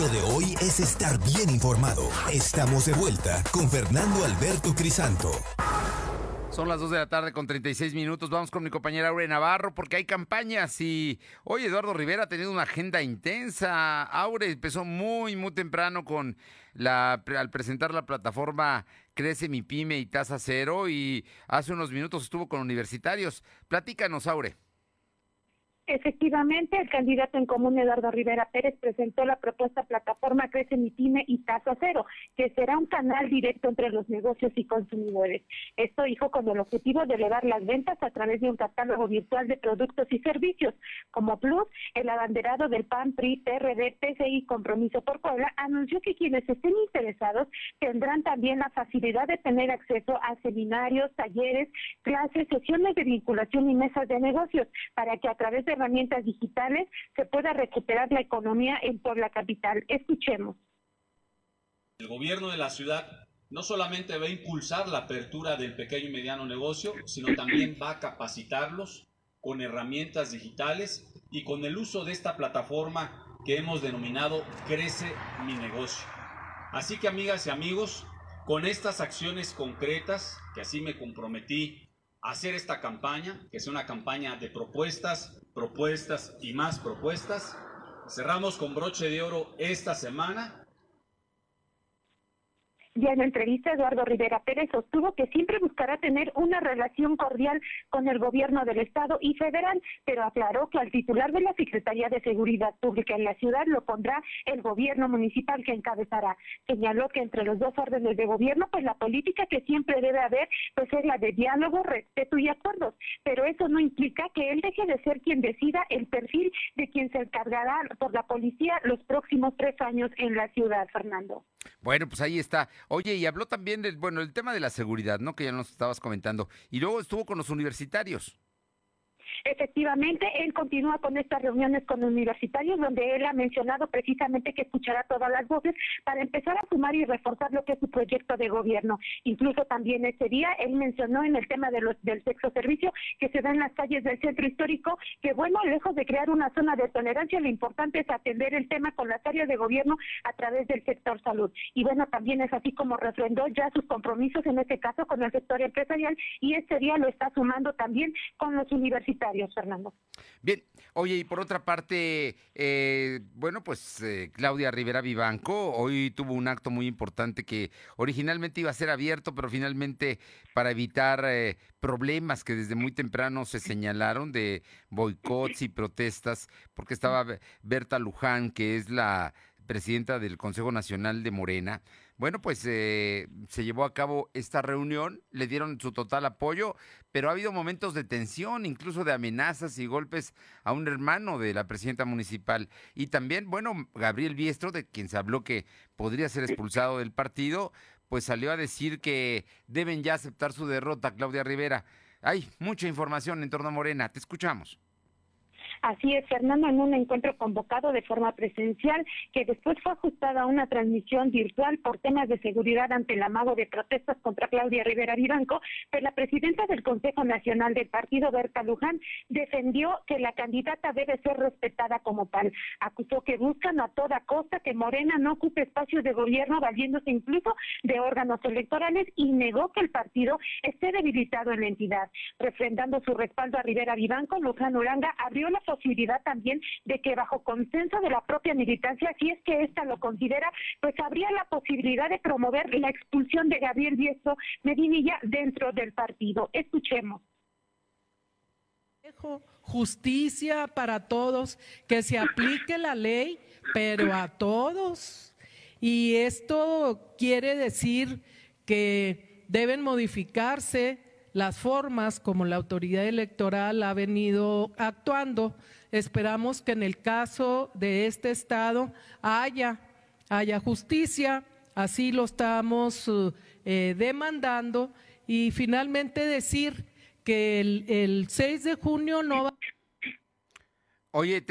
Lo de hoy es estar bien informado. Estamos de vuelta con Fernando Alberto Crisanto. Son las 2 de la tarde con 36 minutos. Vamos con mi compañera Aure Navarro porque hay campañas y hoy Eduardo Rivera ha tenido una agenda intensa. Aure empezó muy, muy temprano con al presentar la plataforma Crece mi pyme y tasa cero y hace unos minutos estuvo con universitarios. Platícanos, Aure. Efectivamente, el candidato en común Eduardo Rivera Pérez presentó la propuesta plataforma Crece mi pyme y Tasa Cero, que será un canal directo entre los negocios y consumidores. Esto dijo con el objetivo de elevar las ventas a través de un catálogo virtual de productos y servicios. Como plus, el abanderado del PAN, PRI, PRD, PCI Compromiso por Puebla anunció que quienes estén interesados tendrán también la facilidad de tener acceso a seminarios, talleres, clases, sesiones de vinculación y mesas de negocios para que a través de herramientas digitales se pueda recuperar la economía en Puebla Capital. Escuchemos. El gobierno de la ciudad no solamente va a impulsar la apertura del pequeño y mediano negocio, sino también va a capacitarlos con herramientas digitales y con el uso de esta plataforma que hemos denominado Crece mi negocio. Así que amigas y amigos, con estas acciones concretas, que así me comprometí a hacer esta campaña, que sea una campaña de propuestas, propuestas y más propuestas. Cerramos con broche de oro esta semana ya en la entrevista, Eduardo Rivera Pérez sostuvo que siempre buscará tener una relación cordial con el gobierno del Estado y federal, pero aclaró que al titular de la Secretaría de Seguridad Pública en la ciudad lo pondrá el gobierno municipal que encabezará. Señaló que entre los dos órdenes de gobierno, pues la política que siempre debe haber, pues es la de diálogo, respeto y acuerdos, pero eso no implica que él deje de ser quien decida el perfil de quien se encargará por la policía los próximos tres años en la ciudad, Fernando. Bueno, pues ahí está. Oye, y habló también del, bueno, el tema de la seguridad, ¿no? Que ya nos estabas comentando. Y luego estuvo con los universitarios. Efectivamente, él continúa con estas reuniones con universitarios donde él ha mencionado precisamente que escuchará todas las voces para empezar a sumar y reforzar lo que es su proyecto de gobierno. Incluso también ese día él mencionó en el tema de los, del sexo servicio que se da en las calles del centro histórico que bueno, lejos de crear una zona de tolerancia, lo importante es atender el tema con las áreas de gobierno a través del sector salud. Y bueno, también es así como refrendó ya sus compromisos en este caso con el sector empresarial y este día lo está sumando también con los universitarios, Fernando. Bien, oye, y por otra parte, eh, bueno, pues eh, Claudia Rivera Vivanco hoy tuvo un acto muy importante que originalmente iba a ser abierto, pero finalmente para evitar eh, problemas que desde muy temprano se señalaron de boicots y protestas, porque estaba Berta Luján, que es la presidenta del Consejo Nacional de Morena, bueno, pues eh, se llevó a cabo esta reunión, le dieron su total apoyo, pero ha habido momentos de tensión, incluso de amenazas y golpes a un hermano de la presidenta municipal. Y también, bueno, Gabriel Biestro, de quien se habló que podría ser expulsado del partido, pues salió a decir que deben ya aceptar su derrota, Claudia Rivera. Hay mucha información en torno a Morena, te escuchamos. Así es, Fernando, en un encuentro convocado de forma presencial, que después fue ajustada a una transmisión virtual por temas de seguridad ante el amago de protestas contra Claudia Rivera Vivanco, pues la presidenta del Consejo Nacional del Partido, Berta Luján, defendió que la candidata debe ser respetada como tal. Acusó que buscan a toda costa que Morena no ocupe espacios de gobierno, valiéndose incluso de órganos electorales, y negó que el partido esté debilitado en la entidad. Refrendando su respaldo a Rivera Vivanco, Luján Uranga abrió la posibilidad también de que bajo consenso de la propia militancia, si es que ésta lo considera, pues habría la posibilidad de promover la expulsión de Gabriel Diestro Medinilla dentro del partido. Escuchemos. Justicia para todos, que se aplique la ley, pero a todos. Y esto quiere decir que deben modificarse las formas como la autoridad electoral ha venido actuando. Esperamos que en el caso de este Estado haya, haya justicia, así lo estamos eh, demandando y finalmente decir que el, 6 de junio no va Oye,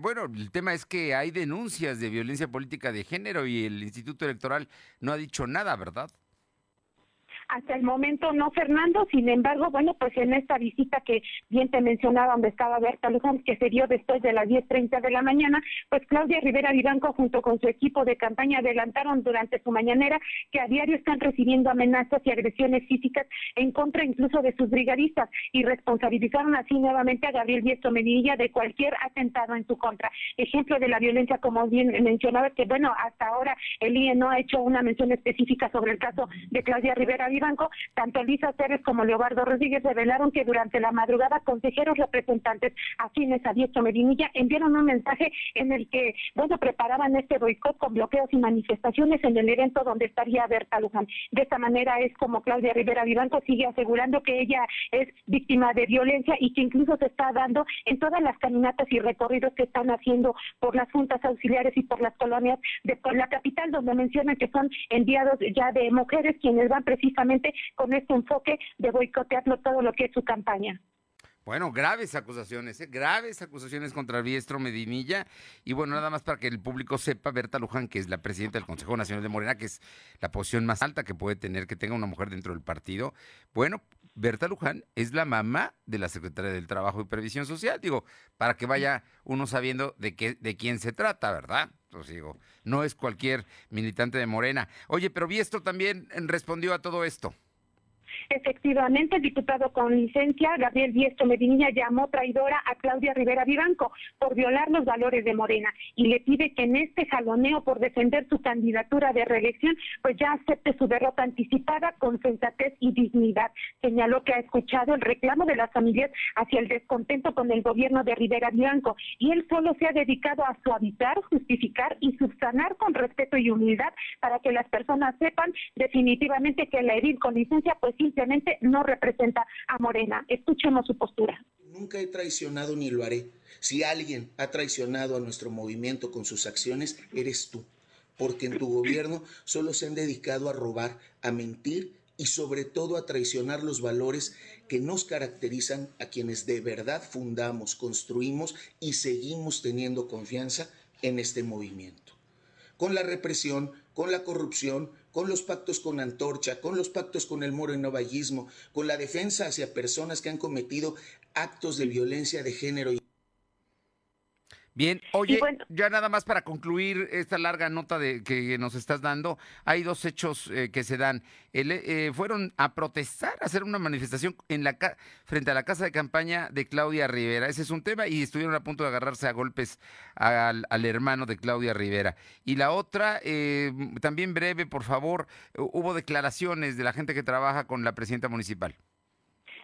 bueno, el tema es que hay denuncias de violencia política de género y el Instituto Electoral no ha dicho nada, ¿verdad? Hasta el momento no, Fernando. Sin embargo, bueno, pues en esta visita que bien te mencionaba, donde estaba Berta Luján, que se dio después de las 10.30 de la mañana, pues Claudia Rivera Vivanco junto con su equipo de campaña adelantaron durante su mañanera que a diario están recibiendo amenazas y agresiones físicas en contra incluso de sus brigadistas y responsabilizaron así nuevamente a Gabriel Diestro Medinilla de cualquier atentado en su contra. Ejemplo de la violencia, como bien mencionaba, que bueno, hasta ahora el IE no ha hecho una mención específica sobre el caso de Claudia Rivera Banco, tanto Lisa Pérez como Leobardo Rodríguez revelaron que durante la madrugada consejeros representantes afines a Diestro Medinilla enviaron un mensaje en el que, bueno, preparaban este boicot con bloqueos y manifestaciones en el evento donde estaría Berta Luján. De esta manera es como Claudia Rivera Vivanco sigue asegurando que ella es víctima de violencia y que incluso se está dando en todas las caminatas y recorridos que están haciendo por las juntas auxiliares y por las colonias de la capital, donde mencionan que son enviados ya de mujeres quienes van precisamente con este enfoque de boicotearlo todo lo que es su campaña. Bueno, graves acusaciones, ¿eh? graves acusaciones contra Biestro Medinilla. Y bueno, nada más para que el público sepa, Berta Luján, que es la presidenta del Consejo Nacional de Morena, que es la posición más alta que puede tener que tenga una mujer dentro del partido. Bueno, Berta Luján es la mamá de la secretaria del Trabajo y Previsión Social. Digo, para que vaya uno sabiendo de, qué, de quién se trata, ¿verdad? Pues digo, no es cualquier militante de Morena. Oye, pero Biestro también respondió a todo esto. Efectivamente, el diputado con licencia, Gabriel Diestro Medinilla, llamó traidora a Claudia Rivera Vivanco por violar los valores de Morena y le pide que en este jaloneo por defender su candidatura de reelección, pues ya acepte su derrota anticipada con sensatez y dignidad. Señaló que ha escuchado el reclamo de las familias hacia el descontento con el gobierno de Rivera Vivanco y él solo se ha dedicado a suavizar, justificar y subsanar con respeto y humildad para que las personas sepan definitivamente que la edil con licencia pues simplemente no representa a Morena. Escuchemos su postura. Nunca he traicionado ni lo haré. Si alguien ha traicionado a nuestro movimiento con sus acciones, eres tú. Porque en tu gobierno solo se han dedicado a robar, a mentir y sobre todo a traicionar los valores que nos caracterizan a quienes de verdad fundamos, construimos y seguimos teniendo confianza en este movimiento. Con la represión, con la corrupción, con los pactos con Antorcha, con los pactos con el moro novallismo, con la defensa hacia personas que han cometido actos de violencia de género y Bien, oye, ya nada más para concluir esta larga nota de que nos estás dando, hay dos hechos eh, que se dan. Eh, fueron a protestar, a hacer una manifestación en la frente a la casa de campaña de Claudia Rivera. Ese es un tema y estuvieron a punto de agarrarse a golpes al, hermano de Claudia Rivera. Y la otra, eh, también breve, por favor, hubo declaraciones de la gente que trabaja con la presidenta municipal.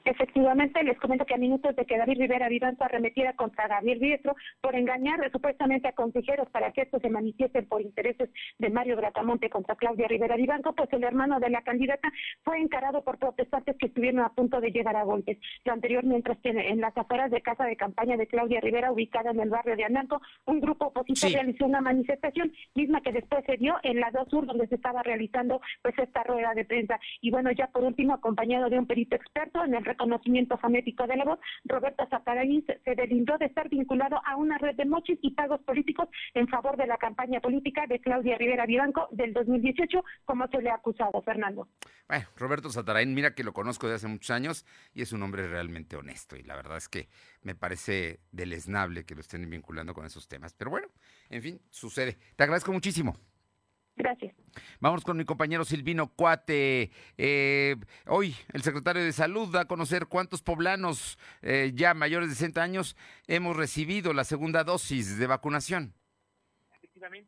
Efectivamente, les comento que a minutos de que David Rivera Vivanco arremetiera contra Gabriel Riestro por engañar supuestamente a consejeros para que estos se manifiesten por intereses de Mario Bratamonte contra Claudia Rivera Vivanco, pues el hermano de la candidata fue encarado por protestantes que estuvieron a punto de llegar a golpes. Lo anterior, mientras que en las afueras de casa de campaña de Claudia Rivera, ubicada en el barrio de Ananco, un grupo opositor realizó una manifestación, misma que después se dio en la 2 Sur, donde se estaba realizando pues esta rueda de prensa. Y bueno, ya por último, acompañado de un perito experto en el conocimiento fonético de la voz, Roberto Zaparaín se delindó de estar vinculado a una red de mochis y pagos políticos en favor de la campaña política de Claudia Rivera Vivanco del 2018, como se le ha acusado, Fernando. Bueno, Roberto Satarain, mira que lo conozco de hace muchos años y es un hombre realmente honesto y la verdad es que me parece deleznable que lo estén vinculando con esos temas. Pero bueno, en fin, sucede. Te agradezco muchísimo. Gracias. Vamos con mi compañero Silvino Cuate. Eh, hoy el secretario de Salud da a conocer cuántos poblanos eh, ya mayores de 60 años hemos recibido la segunda dosis de vacunación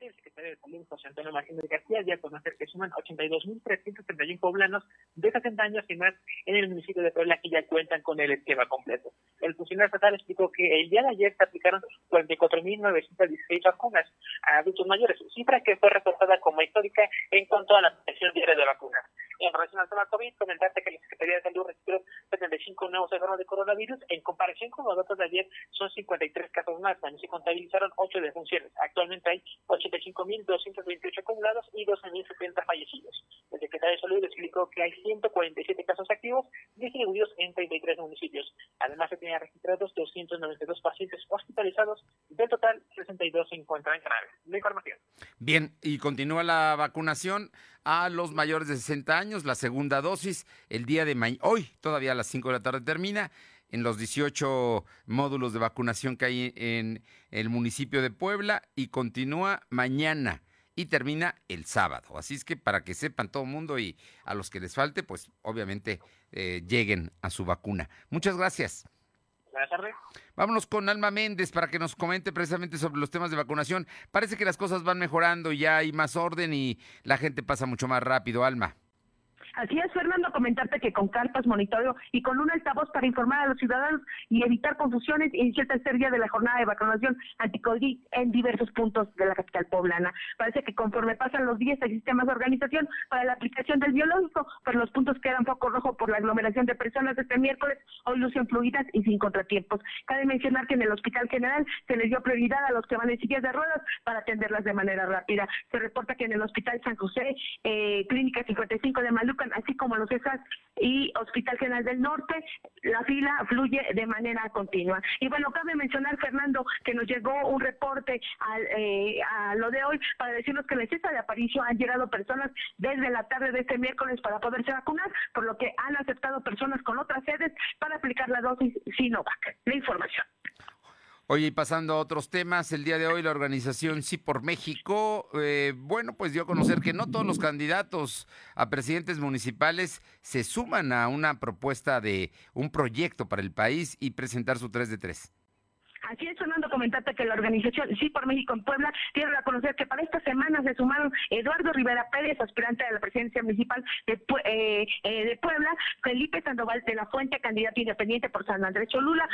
el de Salud, José Antonio Martínez García, dio a conocer que suman 82.331 poblanos de 60 años y más en el municipio de Puebla que ya cuentan con el esquema completo. El funcionario estatal explicó que el día de ayer se aplicaron 44.916 vacunas a adultos mayores, cifra que fue reportada como histórica en cuanto a la protección diaria de vacunas. En relación al tema COVID, comentarte que la Secretaría de Salud registró 75 nuevos enfermos de coronavirus. En comparación con los datos de ayer, son 53 casos más. También se contabilizaron 8 defunciones. Actualmente hay 85.228 acumulados y 12.070 fallecidos. El secretario de Salud explicó que hay 147 casos activos distribuidos en 33 municipios. Además, se tenían registrados 292 pacientes hospitalizados. Del total, 62 se encuentran graves. La información. Bien, y continúa la vacunación a los mayores de 60 años, la segunda dosis, el día de hoy todavía a las 5 de la tarde termina, en los 18 módulos de vacunación que hay en el municipio de Puebla y continúa mañana y termina el sábado. Así es que para que sepan todo el mundo y a los que les falte, pues obviamente eh, lleguen a su vacuna. Muchas gracias. Buenas tardes. Vámonos con Alma Méndez para que nos comente precisamente sobre los temas de vacunación. Parece que las cosas van mejorando, ya hay más orden y la gente pasa mucho más rápido. Alma. Así es, Fernando, comentarte que con carpas, monitoreo y con un altavoz para informar a los ciudadanos y evitar confusiones, inició el tercer día de la jornada de vacunación anticovid en diversos puntos de la capital poblana. Parece que conforme pasan los días existe más organización para la aplicación del biológico, pero los puntos quedan poco rojo por la aglomeración de personas este miércoles, hoy lucen fluidas y sin contratiempos. Cabe mencionar que en el Hospital General se les dio prioridad a los que van en sillas de ruedas para atenderlas de manera rápida. Se reporta que en el Hospital San José, eh, Clínica 55 de Maluca, así como los ESAS y Hospital General del Norte, la fila fluye de manera continua. Y bueno, cabe mencionar, Fernando, que nos llegó un reporte eh, a lo de hoy para decirnos que en la cesta de Aparicio han llegado personas desde la tarde de este miércoles para poderse vacunar, por lo que han aceptado personas con otras sedes para aplicar la dosis Sinovac. La información. Oye, y pasando a otros temas, el día de hoy la organización Sí por México, eh, bueno, pues dio a conocer que no todos los candidatos a presidentes municipales se suman a una propuesta de un proyecto para el país y presentar su 3 de 3. Así es, Fernando, comentarte que la organización Sí por México en Puebla tiene a conocer que para esta semana se sumaron Eduardo Rivera Pérez, aspirante a la presidencia municipal de, eh, eh, de Puebla, Felipe Sandoval de la Fuente, candidato independiente por San Andrés Cholula,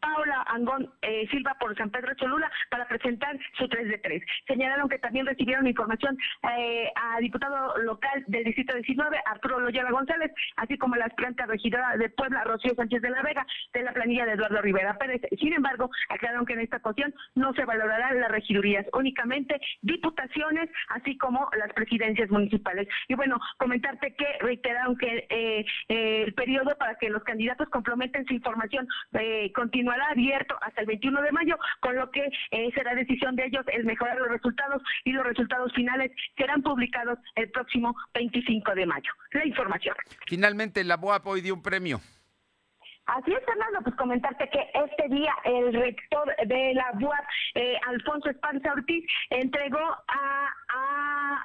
Paula Angón eh, Silva por San Pedro Cholula para presentar su 3 de 3. Señalaron que también recibieron información eh, a diputado local del Distrito 19, Arturo Loyola González, así como la aspirante regidora de Puebla, Rocío Sánchez de la Vega, de la planilla de Eduardo Rivera Pérez. Sin embargo, aclararon que en esta ocasión no se valorarán las regidurías, únicamente diputaciones, así como las presidencias municipales. Y bueno, comentarte que reiteraron que eh, el periodo para que los candidatos comprometen su información eh, continuará abierto hasta el 21 de mayo, con lo que eh, será decisión de ellos el mejorar los resultados y los resultados finales serán publicados el próximo 25 de mayo. La información. Finalmente, la BOAP hoy dio un premio. Así es, Fernando, pues comentarte que este día el rector de la UAP, eh, Alfonso Espanza Ortiz, entregó a,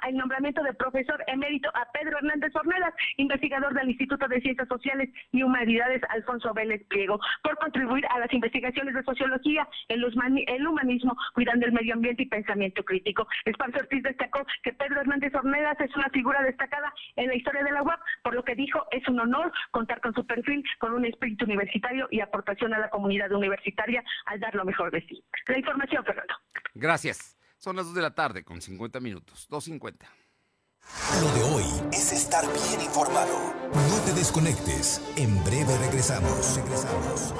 el nombramiento de profesor emérito a Pedro Hernández Ornelas, investigador del Instituto de Ciencias Sociales y Humanidades Alfonso Vélez Pliego, por contribuir a las investigaciones de sociología, el, el humanismo, cuidando el medio ambiente y pensamiento crítico. Espanza Ortiz destacó que Pedro Hernández Ornelas es una figura destacada en la historia de la UAP, por lo que dijo es un honor contar con su perfil, con un espíritu universitario y aportación a la comunidad universitaria al dar lo mejor de sí. La información, Fernando. Gracias. Son las 2 de la tarde con 50 minutos. 2.50. Lo de hoy es estar bien informado. No te desconectes. En breve regresamos. Regresamos.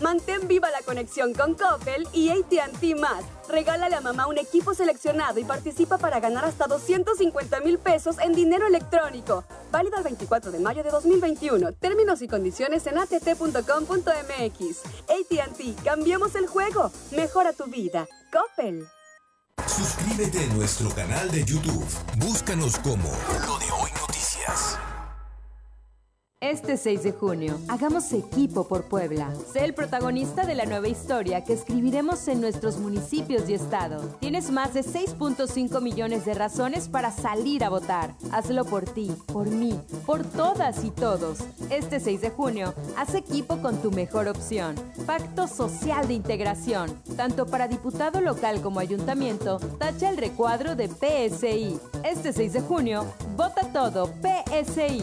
Mantén viva la conexión con Coppel y AT&T Más. Regálale a mamá un equipo seleccionado y participa para ganar hasta 250 mil pesos en dinero electrónico. Válido el 24 de mayo de 2021. Términos y condiciones en att.com.mx. AT&T, cambiamos el juego. Mejora tu vida. Coppel. Suscríbete a nuestro canal de YouTube. Búscanos como Este 6 de junio, hagamos equipo por Puebla. Sé el protagonista de la nueva historia que escribiremos en nuestros municipios y estado. Tienes más de 6.5 millones de razones para salir a votar. Hazlo por ti, por mí, por todas y todos. Este 6 de junio, haz equipo con tu mejor opción. Pacto Social de Integración. Tanto para diputado local como ayuntamiento, tacha el recuadro de PSI. Este 6 de junio, vota todo PSI.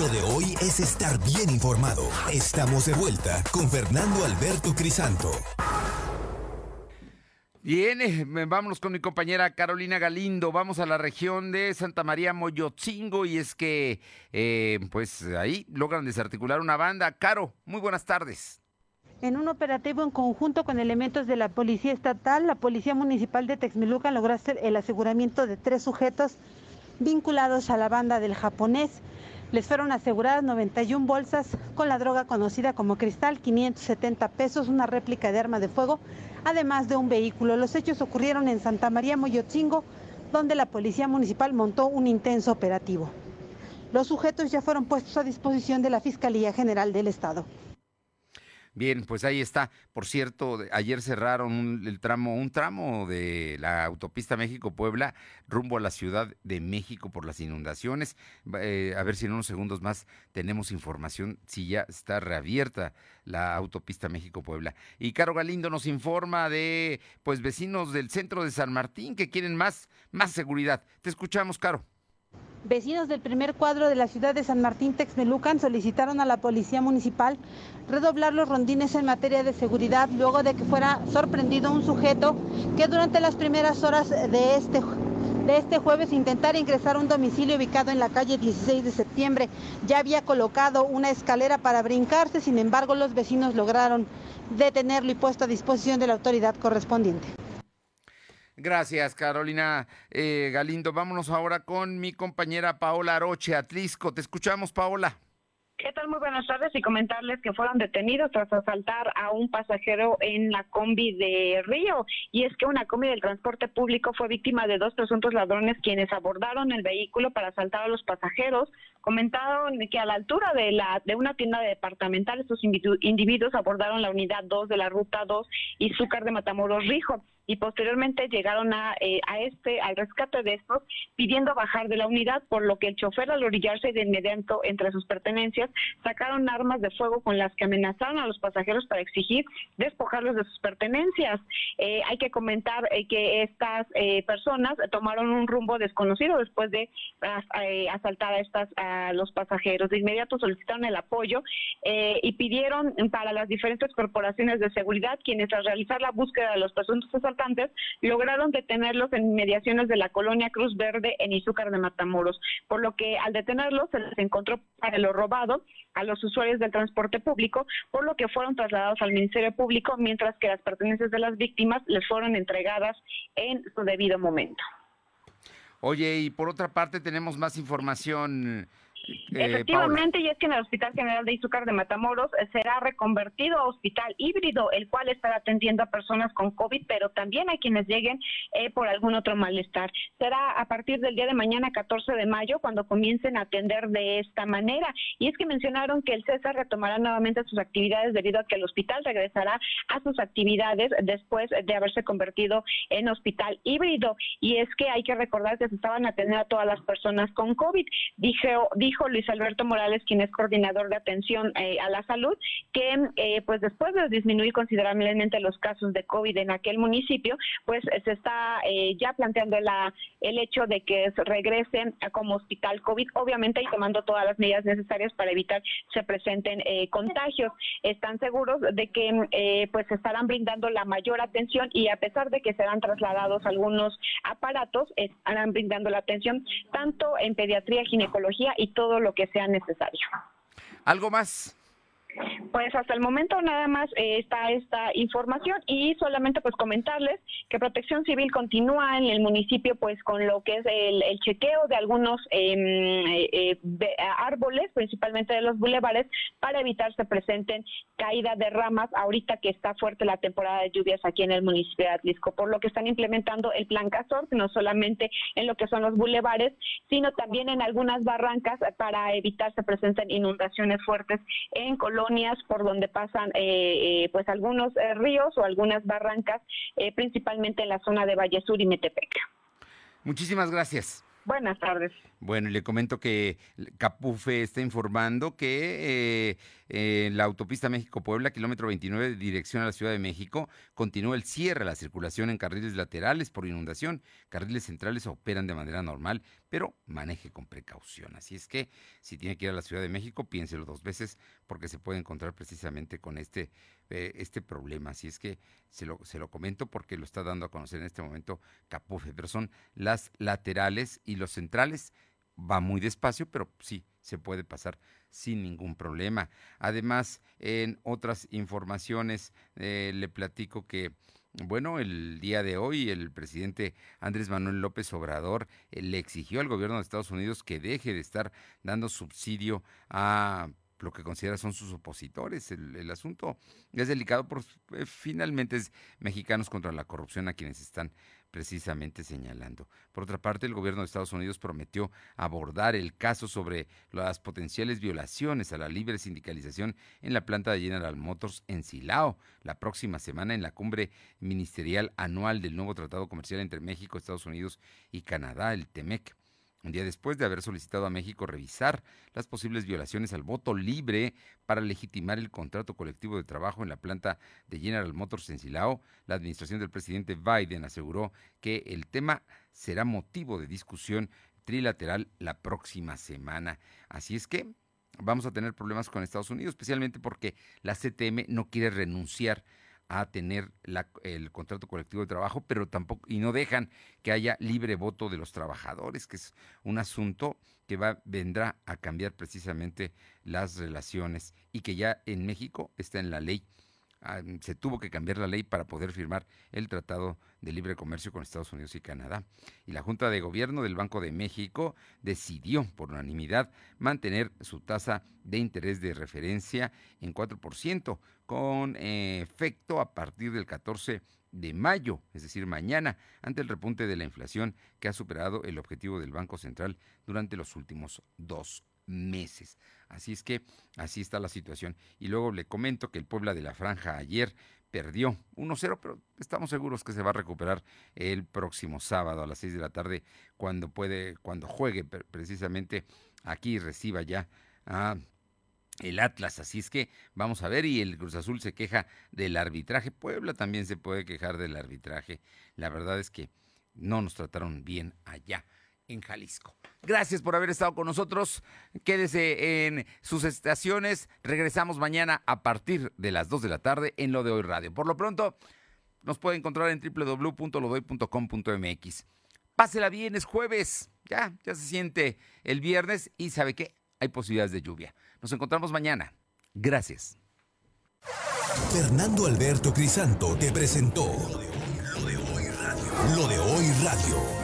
Lo de hoy es estar bien informado. Estamos de vuelta con Fernando Alberto Crisanto. Bien, eh, vámonos con mi compañera Carolina Galindo. Vamos a la región de Santa María Moyotzingo y es que, eh, pues ahí logran desarticular una banda. Caro, muy buenas tardes. En un operativo en conjunto con elementos de la Policía Estatal, la Policía Municipal de Texmelucan logró hacer el aseguramiento de tres sujetos vinculados a la banda del japonés. Les fueron aseguradas 91 bolsas con la droga conocida como cristal, 570 pesos, una réplica de arma de fuego, además de un vehículo. Los hechos ocurrieron en Santa María Moyotzingo, donde la Policía Municipal montó un intenso operativo. Los sujetos ya fueron puestos a disposición de la Fiscalía General del Estado. Bien, pues ahí está. Por cierto, ayer cerraron un, el tramo, un tramo de la autopista México-Puebla rumbo a la Ciudad de México por las inundaciones. Eh, a ver si en unos segundos más tenemos información si ya está reabierta la autopista México-Puebla. Y Caro Galindo nos informa de pues vecinos del centro de San Martín que quieren más, más seguridad. Te escuchamos, Caro. Vecinos del primer cuadro de la ciudad de San Martín Texmelucan solicitaron a la policía municipal redoblar los rondines en materia de seguridad luego de que fuera sorprendido un sujeto que durante las primeras horas de este, de este jueves intentara ingresar a un domicilio ubicado en la calle 16 de septiembre. Ya había colocado una escalera para brincarse, sin embargo los vecinos lograron detenerlo y puesto a disposición de la autoridad correspondiente. Gracias, Carolina eh, Galindo. Vámonos ahora con mi compañera Paola Aroche, Atlisco. Te escuchamos, Paola. ¿Qué tal? Muy buenas tardes y comentarles que fueron detenidos tras asaltar a un pasajero en la combi de Río. Y es que una combi del transporte público fue víctima de dos presuntos ladrones quienes abordaron el vehículo para asaltar a los pasajeros. Comentaron que a la altura de, la, de una tienda departamental estos individuos abordaron la unidad 2 de la ruta 2 y Zúcar de Matamoros Rijo. Y posteriormente llegaron a, eh, a este, al rescate de estos, pidiendo bajar de la unidad, por lo que el chofer al orillarse de inmediato entre sus pertenencias, sacaron armas de fuego con las que amenazaron a los pasajeros para exigir despojarlos de sus pertenencias. Eh, hay que comentar eh, que estas personas tomaron un rumbo desconocido después de asaltar a estas a los pasajeros. De inmediato solicitaron el apoyo y pidieron para las diferentes corporaciones de seguridad quienes al realizar la búsqueda de los presuntos asaltantes lograron detenerlos en inmediaciones de la colonia Cruz Verde en Izúcar de Matamoros, por lo que al detenerlos se les encontró para lo robado a los usuarios del transporte público, por lo que fueron trasladados al Ministerio Público, mientras que las pertenencias de las víctimas les fueron entregadas en su debido momento. Oye, y por otra parte tenemos más información eh, Efectivamente, y es que en el Hospital General de Izúcar de Matamoros eh, será reconvertido a hospital híbrido, el cual estará atendiendo a personas con COVID, pero también a quienes lleguen eh, por algún otro malestar. Será a partir del día de mañana, 14 de mayo, cuando comiencen a atender de esta manera. Y es que mencionaron que el César retomará nuevamente sus actividades debido a que el hospital regresará a sus actividades después de haberse convertido en hospital híbrido. Y es que hay que recordar que se estaban atendiendo a todas las personas con COVID. Dijo, dijo dijo Luis Alberto Morales, quien es coordinador de atención eh, a la salud, que eh, pues después de disminuir considerablemente los casos de COVID en aquel municipio, pues se está eh, ya planteando la, el hecho de que regresen como hospital COVID, obviamente y tomando todas las medidas necesarias para evitar se presenten contagios. Están seguros de que pues estarán brindando la mayor atención y a pesar de que serán trasladados algunos aparatos, estarán brindando la atención tanto en pediatría, ginecología y todo todo lo que sea necesario. ¿Algo más? Pues hasta el momento nada más eh, está esta información y solamente pues comentarles que Protección Civil continúa en el municipio pues con lo que es el, chequeo de algunos em, eh, eh, árboles, principalmente de los bulevares, para evitar se presenten caída de ramas ahorita que está fuerte la temporada de lluvias aquí en el municipio de Atlisco, por lo que están implementando el plan Casor, no solamente en lo que son los bulevares, sino también en algunas barrancas para evitar se presenten inundaciones fuertes en Colombia por donde pasan eh, eh, pues algunos eh, ríos o algunas barrancas, principalmente en la zona de Valle Sur y Metepec. Muchísimas gracias. Buenas tardes. Bueno, le comento que Capufe está informando que eh, la autopista México-Puebla, kilómetro 29, de dirección a la Ciudad de México, continúa el cierre de la circulación en carriles laterales por inundación. Carriles centrales operan de manera normal, pero maneje con precaución. Así es que si tiene que ir a la Ciudad de México, piénselo dos veces porque se puede encontrar precisamente con este, eh, este problema. Así es que se lo, se lo comento porque lo está dando a conocer en este momento Capufe, pero son las laterales y los centrales. Va muy despacio, pero sí, se puede pasar sin ningún problema. Además, en otras informaciones eh, le platico que bueno, el día de hoy el presidente Andrés Manuel López Obrador eh, le exigió al gobierno de Estados Unidos que deje de estar dando subsidio a lo que considera son sus opositores. El, asunto es delicado, por, eh, finalmente es mexicanos contra la corrupción a quienes están precisamente señalando. Por otra parte, el gobierno de Estados Unidos prometió abordar el caso sobre las potenciales violaciones a la libre sindicalización en la planta de General Motors en Silao la próxima semana en la cumbre ministerial anual del nuevo tratado comercial entre México, Estados Unidos y Canadá, el TEMEC un día después de haber solicitado a México revisar las posibles violaciones al voto libre para legitimar el contrato colectivo de trabajo en la planta de General Motors en Silao, la administración del presidente Biden aseguró que el tema será motivo de discusión trilateral la próxima semana. Así es que vamos a tener problemas con Estados Unidos, especialmente porque la CTM no quiere renunciar a tener el contrato colectivo de trabajo, pero tampoco, y no dejan que haya libre voto de los trabajadores, que es un asunto que va, vendrá a cambiar precisamente las relaciones y que ya en México está en la ley se tuvo que cambiar la ley para poder firmar el Tratado de Libre Comercio con Estados Unidos y Canadá. Y la Junta de Gobierno del Banco de México decidió por unanimidad mantener su tasa de interés de referencia en 4%, con efecto a partir del 14 de mayo, es decir, mañana, ante el repunte de la inflación que ha superado el objetivo del Banco Central durante los últimos dos meses. Así es que así está la situación. Y luego le comento que el Puebla de la Franja ayer perdió 1-0, pero estamos seguros que se va a recuperar el próximo sábado a las 6 de la tarde cuando puede, cuando juegue precisamente aquí reciba ya a el Atlas. Así es que vamos a ver y el Cruz Azul se queja del arbitraje. Puebla también se puede quejar del arbitraje. La verdad es que no nos trataron bien allá en Jalisco. Gracias por haber estado con nosotros. Quédese en sus estaciones. Regresamos mañana a partir de las 2 de la tarde en Lo de Hoy Radio. Por lo pronto, nos puede encontrar en www.lodoy.com.mx. Pásela bien, es jueves. Ya, ya se siente el viernes y sabe que hay posibilidades de lluvia. Nos encontramos mañana. Gracias. Fernando Alberto Crisanto te presentó Lo de Hoy Radio. Lo de Hoy Radio.